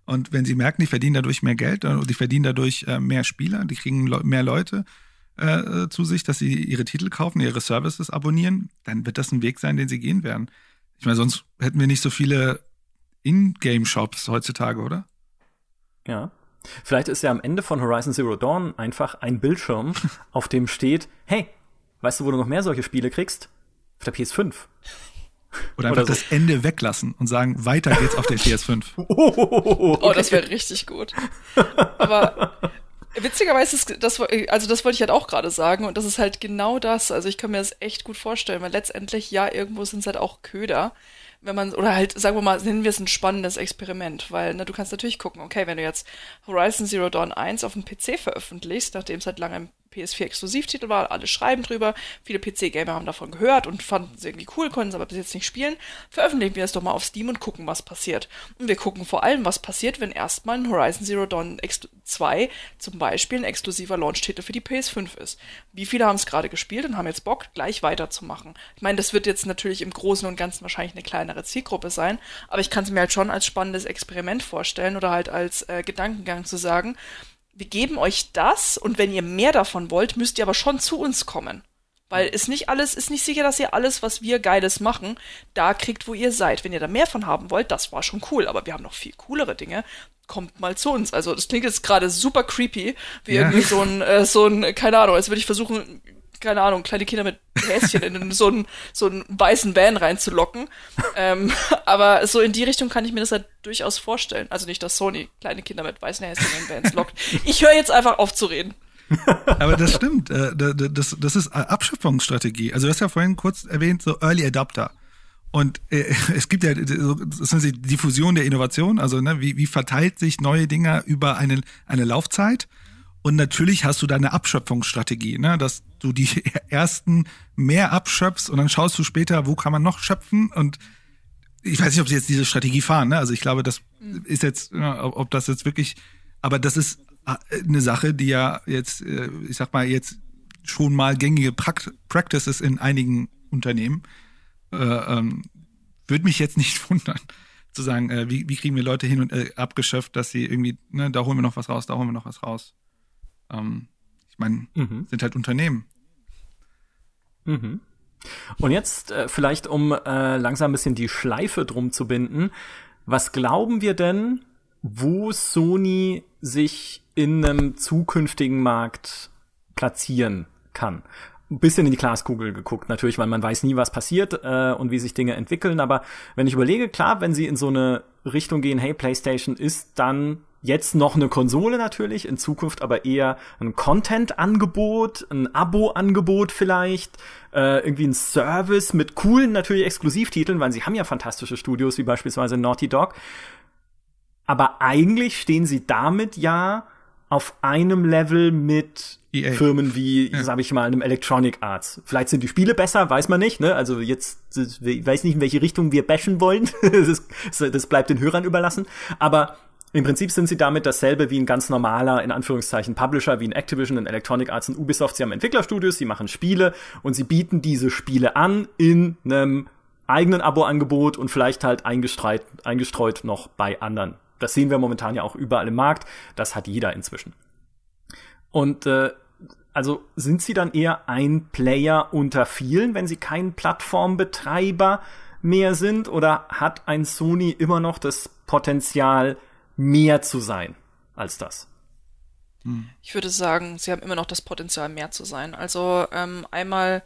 Und wenn sie merken, die verdienen dadurch mehr Geld und die verdienen dadurch äh, mehr Spieler, die kriegen mehr Leute äh, zu sich, dass sie ihre Titel kaufen, ihre Services abonnieren, dann wird das ein Weg sein, den sie gehen werden. Ich meine, sonst hätten wir nicht so viele In-Game-Shops heutzutage, oder? Ja. Vielleicht ist ja am Ende von Horizon Zero Dawn einfach ein Bildschirm, [laughs] auf dem steht, hey, weißt du, wo du noch mehr solche Spiele kriegst? Auf der PS5. Oder einfach Oder so. das Ende weglassen und sagen, weiter geht's auf der PS5. [laughs] Oh, okay. oh das wäre richtig gut. Aber witzigerweise ist das, also das wollte ich halt auch gerade sagen und das ist halt genau das. Also ich kann mir das echt gut vorstellen, weil letztendlich ja irgendwo sind es halt auch Köder wenn man, oder halt, sagen wir mal, nennen wir es ein spannendes Experiment, weil ne, du kannst natürlich gucken, okay, wenn du jetzt Horizon Zero Dawn 1 auf dem PC veröffentlichst, nachdem es halt lange im PS4-Exklusivtitel war, alle schreiben drüber, viele PC-Gamer haben davon gehört und fanden es irgendwie cool, konnten es aber bis jetzt nicht spielen. Veröffentlichen wir es doch mal auf Steam und gucken, was passiert. Und wir gucken vor allem, was passiert, wenn erstmal ein Horizon Zero Dawn 2 zum Beispiel ein exklusiver Launch-Titel für die PS5 ist. Wie viele haben es gerade gespielt und haben jetzt Bock, gleich weiterzumachen? Ich meine, das wird jetzt natürlich im Großen und Ganzen wahrscheinlich eine kleinere Zielgruppe sein, aber ich kann es mir halt schon als spannendes Experiment vorstellen oder halt als äh, Gedankengang zu sagen, wir geben euch das und wenn ihr mehr davon wollt, müsst ihr aber schon zu uns kommen. Weil ist nicht alles, ist nicht sicher, dass ihr alles, was wir Geiles machen, da kriegt, wo ihr seid. Wenn ihr da mehr von haben wollt, das war schon cool, aber wir haben noch viel coolere Dinge. Kommt mal zu uns. Also das klingt jetzt gerade super creepy, wie ja. irgendwie so ein, äh, so ein, keine Ahnung, als würde ich versuchen, keine Ahnung, kleine Kinder mit Häschen in so einen, so einen weißen Van reinzulocken. ähm, [laughs] aber so in die Richtung kann ich mir das halt durchaus vorstellen. Also nicht, dass Sony kleine Kinder mit weißen Häschen in Vans lockt. Ich höre jetzt einfach auf zu reden. [laughs] Aber das stimmt. Äh, das, das ist Abschöpfungsstrategie. Also du hast ja vorhin kurz erwähnt, so Early Adapter. Und äh, [laughs] es gibt ja so, die Diffusion der Innovation, also ne, wie, wie verteilt sich neue Dinge über eine, eine Laufzeit. Und natürlich hast du da eine Abschöpfungsstrategie, ne? dass du die [laughs] ersten mehr abschöpfst und dann schaust du später, wo kann man noch schöpfen und ich weiß nicht, ob sie jetzt diese Strategie fahren, ne? Also ich glaube, das mhm. ist jetzt, ob das jetzt wirklich, aber das ist äh, eine Sache, die ja jetzt, äh, ich sag mal, jetzt schon mal gängige Practices in einigen Unternehmen. Äh, ähm, Würde mich jetzt nicht [laughs] wundern, zu sagen, äh, wie, wie kriegen wir Leute hin und äh, abgeschöpft, dass sie irgendwie, ne, da holen wir noch was raus, da holen wir noch was raus. Ähm, ich meine, mhm. sind halt Unternehmen. Mhm. Und jetzt äh, vielleicht, um äh, langsam ein bisschen die Schleife drum zu binden, was glauben wir denn, wo Sony sich in einem zukünftigen Markt platzieren kann? Ein bisschen in die Glaskugel geguckt, natürlich, weil man weiß nie, was passiert äh, und wie sich Dinge entwickeln. Aber wenn ich überlege, klar, wenn sie in so eine Richtung gehen, hey, PlayStation ist dann jetzt noch eine Konsole natürlich, in Zukunft aber eher ein Content-Angebot, ein Abo-Angebot vielleicht, äh, irgendwie ein Service mit coolen natürlich Exklusivtiteln, weil sie haben ja fantastische Studios wie beispielsweise Naughty Dog. Aber eigentlich stehen sie damit ja auf einem Level mit EA. Firmen wie, ja. sag ich mal, einem Electronic Arts. Vielleicht sind die Spiele besser, weiß man nicht. Ne? Also jetzt, ich weiß nicht, in welche Richtung wir bashen wollen. [laughs] das, das bleibt den Hörern überlassen. Aber im Prinzip sind sie damit dasselbe wie ein ganz normaler, in Anführungszeichen, Publisher, wie ein Activision, ein Electronic Arts und Ubisoft. Sie haben Entwicklerstudios, sie machen Spiele und sie bieten diese Spiele an in einem eigenen Abo-Angebot und vielleicht halt eingestreut, eingestreut noch bei anderen. Das sehen wir momentan ja auch überall im Markt. Das hat jeder inzwischen. Und äh, also sind sie dann eher ein Player unter vielen, wenn sie kein Plattformbetreiber mehr sind? Oder hat ein Sony immer noch das Potenzial, mehr zu sein als das. Hm. Ich würde sagen, sie haben immer noch das Potenzial, mehr zu sein. Also ähm, einmal,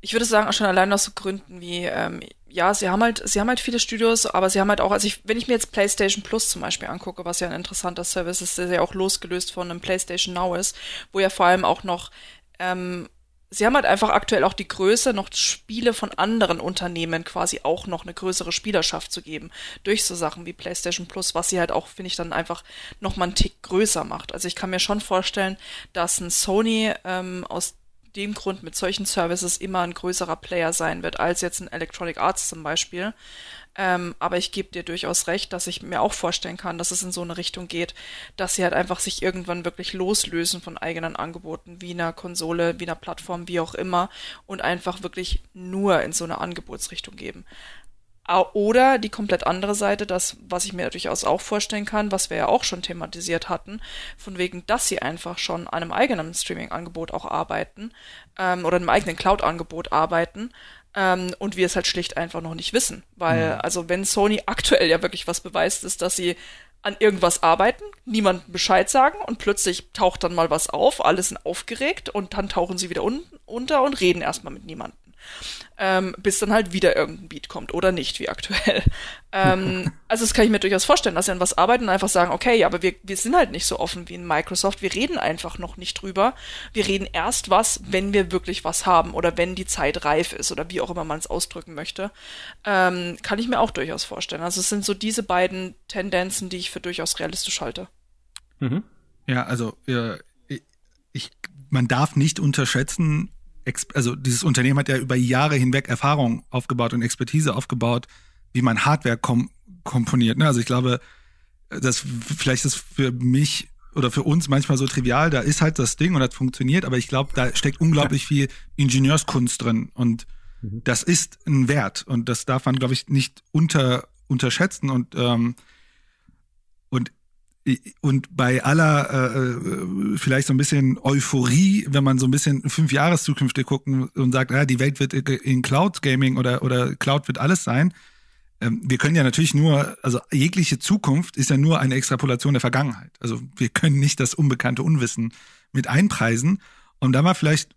ich würde sagen, schon allein aus so Gründen wie, ähm, ja, sie haben halt, sie haben halt viele Studios, aber sie haben halt auch, also ich, wenn ich mir jetzt PlayStation Plus zum Beispiel angucke, was ja ein interessanter Service ist, der ja auch losgelöst von einem PlayStation Now ist, wo ja vor allem auch noch ähm, sie haben halt einfach aktuell auch die Größe, noch Spiele von anderen Unternehmen quasi auch noch eine größere Spielerschaft zu geben. Durch so Sachen wie PlayStation Plus, was sie halt auch, finde ich, dann einfach noch mal einen Tick größer macht. Also ich kann mir schon vorstellen, dass ein Sony ähm, aus dem Grund mit solchen Services immer ein größerer Player sein wird, als jetzt ein Electronic Arts zum Beispiel. Ähm, aber ich gebe dir durchaus recht, dass ich mir auch vorstellen kann, dass es in so eine Richtung geht, dass sie halt einfach sich irgendwann wirklich loslösen von eigenen Angeboten, wie einer Konsole, wie einer Plattform, wie auch immer, und einfach wirklich nur in so eine Angebotsrichtung geben. Oder die komplett andere Seite, das, was ich mir durchaus auch vorstellen kann, was wir ja auch schon thematisiert hatten, von wegen, dass sie einfach schon an einem eigenen Streaming-Angebot auch arbeiten ähm, oder einem eigenen Cloud-Angebot arbeiten, ähm, und wir es halt schlicht einfach noch nicht wissen. Weil, mhm. also wenn Sony aktuell ja wirklich was beweist, ist, dass sie an irgendwas arbeiten, niemandem Bescheid sagen und plötzlich taucht dann mal was auf, alle sind aufgeregt und dann tauchen sie wieder un unter und reden erstmal mit niemandem ähm, bis dann halt wieder irgendein Beat kommt oder nicht, wie aktuell. ähm, [laughs] also das kann ich mir durchaus vorstellen, dass sie an was arbeiten und einfach sagen, okay, ja, aber wir, wir sind halt nicht so offen wie in Microsoft, wir reden einfach noch nicht drüber. Wir reden erst was, wenn wir wirklich was haben oder wenn die Zeit reif ist oder wie auch immer man es ausdrücken möchte. Ähm, kann ich mir auch durchaus vorstellen. Also es sind so diese beiden Tendenzen, die ich für durchaus realistisch halte. Mhm. Ja, also ja, ich, man darf nicht unterschätzen, also dieses Unternehmen hat ja über Jahre hinweg Erfahrung aufgebaut und Expertise aufgebaut, wie man Hardware kom komponiert. Ne? Also ich glaube, das vielleicht ist für mich oder für uns manchmal so trivial, da ist halt das Ding und das funktioniert, aber ich glaube, da steckt unglaublich viel Ingenieurskunst drin und mhm. das ist ein Wert und das darf man, glaube ich, nicht unter, unterschätzen und ähm, und und bei aller äh, äh, vielleicht so ein bisschen Euphorie, wenn man so ein bisschen fünf Jahreszukünfte guckt und sagt, ja, die Welt wird in Cloud Gaming oder oder Cloud wird alles sein. Ähm, wir können ja natürlich nur, also jegliche Zukunft ist ja nur eine Extrapolation der Vergangenheit. Also wir können nicht das unbekannte Unwissen mit einpreisen. Und da mal vielleicht,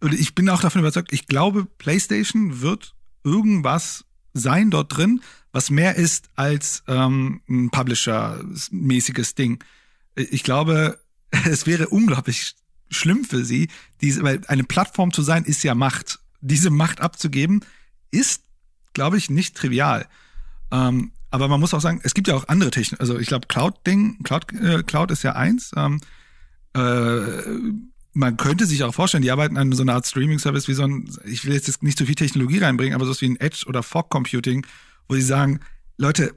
oder ich bin auch davon überzeugt, ich glaube, PlayStation wird irgendwas sein dort drin, was mehr ist als ähm, ein Publisher-mäßiges Ding. Ich glaube, [laughs] es wäre unglaublich schlimm für sie, diese, weil eine Plattform zu sein, ist ja Macht. Diese Macht abzugeben, ist, glaube ich, nicht trivial. Ähm, aber man muss auch sagen, es gibt ja auch andere Techniken. Also ich glaube, Cloud-Ding, Cloud, äh, Cloud ist ja eins. Ähm, Äh, man könnte sich auch vorstellen, die arbeiten an so einer Art Streaming-Service wie so ein, ich will jetzt nicht zu viel Technologie reinbringen, aber so wie ein Edge oder Fog Computing, wo sie sagen, Leute,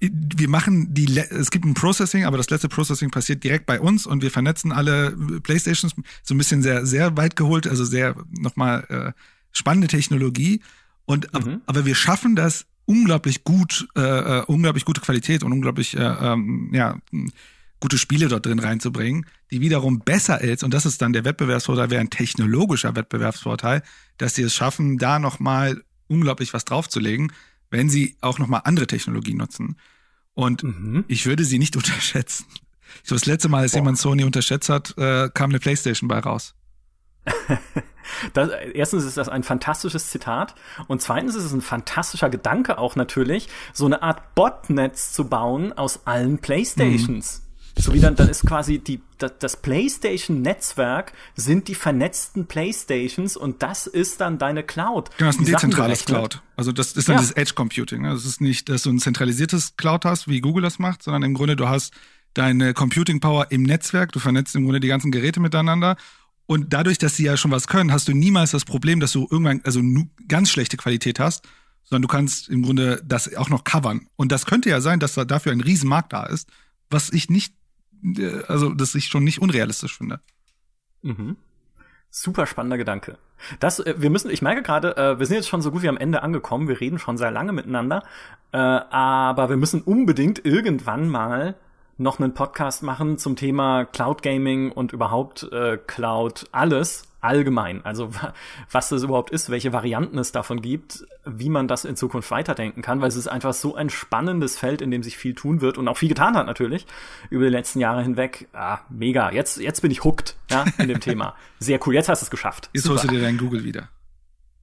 wir machen die, es gibt ein Processing, aber das letzte Processing passiert direkt bei uns und wir vernetzen alle Playstations, so ein bisschen sehr, sehr weit geholt, also sehr nochmal äh, spannende Technologie. Und mhm. aber wir schaffen das unglaublich gut, äh, äh, unglaublich gute Qualität und unglaublich äh, ähm, ja gute Spiele dort drin reinzubringen, die wiederum besser ist, und das ist dann der Wettbewerbsvorteil, wäre ein technologischer Wettbewerbsvorteil, dass sie es schaffen, da nochmal unglaublich was draufzulegen, wenn sie auch nochmal andere Technologien nutzen. Und mhm. ich würde sie nicht [laughs] unterschätzen. So das letzte Mal, als Boah. jemand Sony unterschätzt hat, äh, kam eine Playstation bei raus. [laughs] Das, erstens ist das ein fantastisches Zitat und zweitens ist es ein fantastischer Gedanke auch natürlich, so eine Art Botnetz zu bauen aus allen Playstations. Mhm. So wie dann, dann ist quasi die, das, PlayStation-Netzwerk sind die vernetzten Playstations und das ist dann deine Cloud. Genau, das ist ein dezentrales Cloud. Also das ist dann ja. das Edge Computing. Das ist nicht, dass du ein zentralisiertes Cloud hast, wie Google das macht, sondern im Grunde du hast deine Computing Power im Netzwerk, du vernetzt im Grunde die ganzen Geräte miteinander und dadurch, dass sie ja schon was können, hast du niemals das Problem, dass du irgendwann also ganz schlechte Qualität hast, sondern du kannst im Grunde das auch noch covern. Und das könnte ja sein, dass da dafür ein Riesenmarkt da ist, was ich nicht, also das ich schon nicht unrealistisch finde. Mhm. Super spannender Gedanke. Das, äh, wir müssen, ich merke gerade, äh, wir sind jetzt schon so gut wie am Ende angekommen. Wir reden schon sehr lange miteinander, aber wir müssen unbedingt irgendwann mal noch einen Podcast machen zum Thema Cloud Gaming und überhaupt äh, Cloud alles allgemein. Also was das überhaupt ist, welche Varianten es davon gibt, wie man das in Zukunft weiterdenken kann, weil es ist einfach so ein spannendes Feld, in dem sich viel tun wird und auch viel getan hat natürlich über die letzten Jahre hinweg. Ah, mega. Jetzt, jetzt bin ich hooked ja, in dem Thema. [laughs] Sehr cool. Jetzt hast du es geschafft. Jetzt holst du dir dein Google wieder.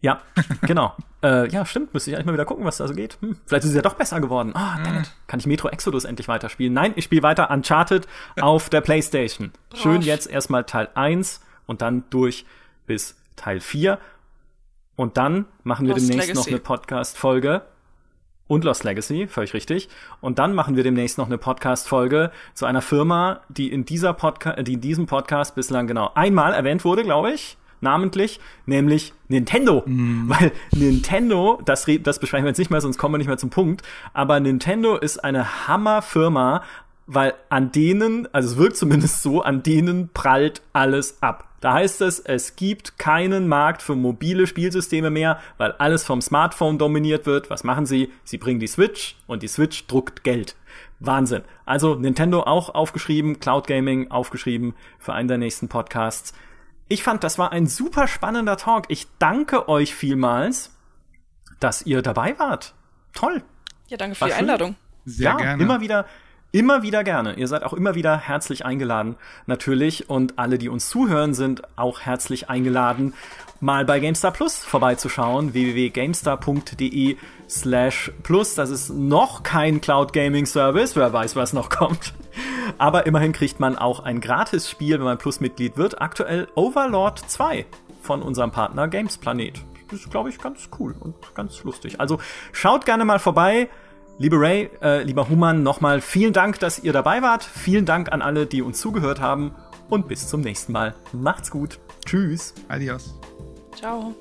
Ja, genau. [laughs] äh, ja, stimmt. Müsste ich eigentlich mal wieder gucken, was da so geht. Hm, vielleicht ist es ja doch besser geworden. Ah, oh, damit kann ich Metro Exodus endlich weiterspielen. Nein, ich spiele weiter Uncharted [laughs] auf der Playstation. Schön jetzt erstmal Teil 1 und dann durch bis Teil 4. Und dann machen wir Lost demnächst Legacy. noch eine Podcast-Folge. Und Lost Legacy, völlig richtig. Und dann machen wir demnächst noch eine Podcast-Folge zu einer Firma, die in dieser Podcast, die in diesem Podcast bislang genau einmal erwähnt wurde, glaube ich namentlich, nämlich Nintendo. Mm. Weil Nintendo, das, das besprechen wir jetzt nicht mehr, sonst kommen wir nicht mehr zum Punkt, aber Nintendo ist eine Hammerfirma, weil an denen, also es wirkt zumindest so, an denen prallt alles ab. Da heißt es, es gibt keinen Markt für mobile Spielsysteme mehr, weil alles vom Smartphone dominiert wird. Was machen sie? Sie bringen die Switch und die Switch druckt Geld. Wahnsinn. Also Nintendo auch aufgeschrieben, Cloud Gaming aufgeschrieben für einen der nächsten Podcasts. Ich fand, das war ein super spannender Talk. Ich danke euch vielmals, dass ihr dabei wart. Toll. Ja, danke für war die schön. Einladung. Sehr ja, gerne. Immer wieder, immer wieder gerne. Ihr seid auch immer wieder herzlich eingeladen, natürlich. Und alle, die uns zuhören, sind auch herzlich eingeladen, mal bei GameStar Plus vorbeizuschauen. www.gamestar.de slash plus. Das ist noch kein Cloud Gaming Service. Wer weiß, was noch kommt. Aber immerhin kriegt man auch ein Gratis-Spiel, wenn man Plus-Mitglied wird. Aktuell Overlord 2 von unserem Partner Games Planet. Das ist, glaube ich, ganz cool und ganz lustig. Also schaut gerne mal vorbei. Liebe Ray, äh, lieber Human, nochmal vielen Dank, dass ihr dabei wart. Vielen Dank an alle, die uns zugehört haben. Und bis zum nächsten Mal. Macht's gut. Tschüss. Adios. Ciao.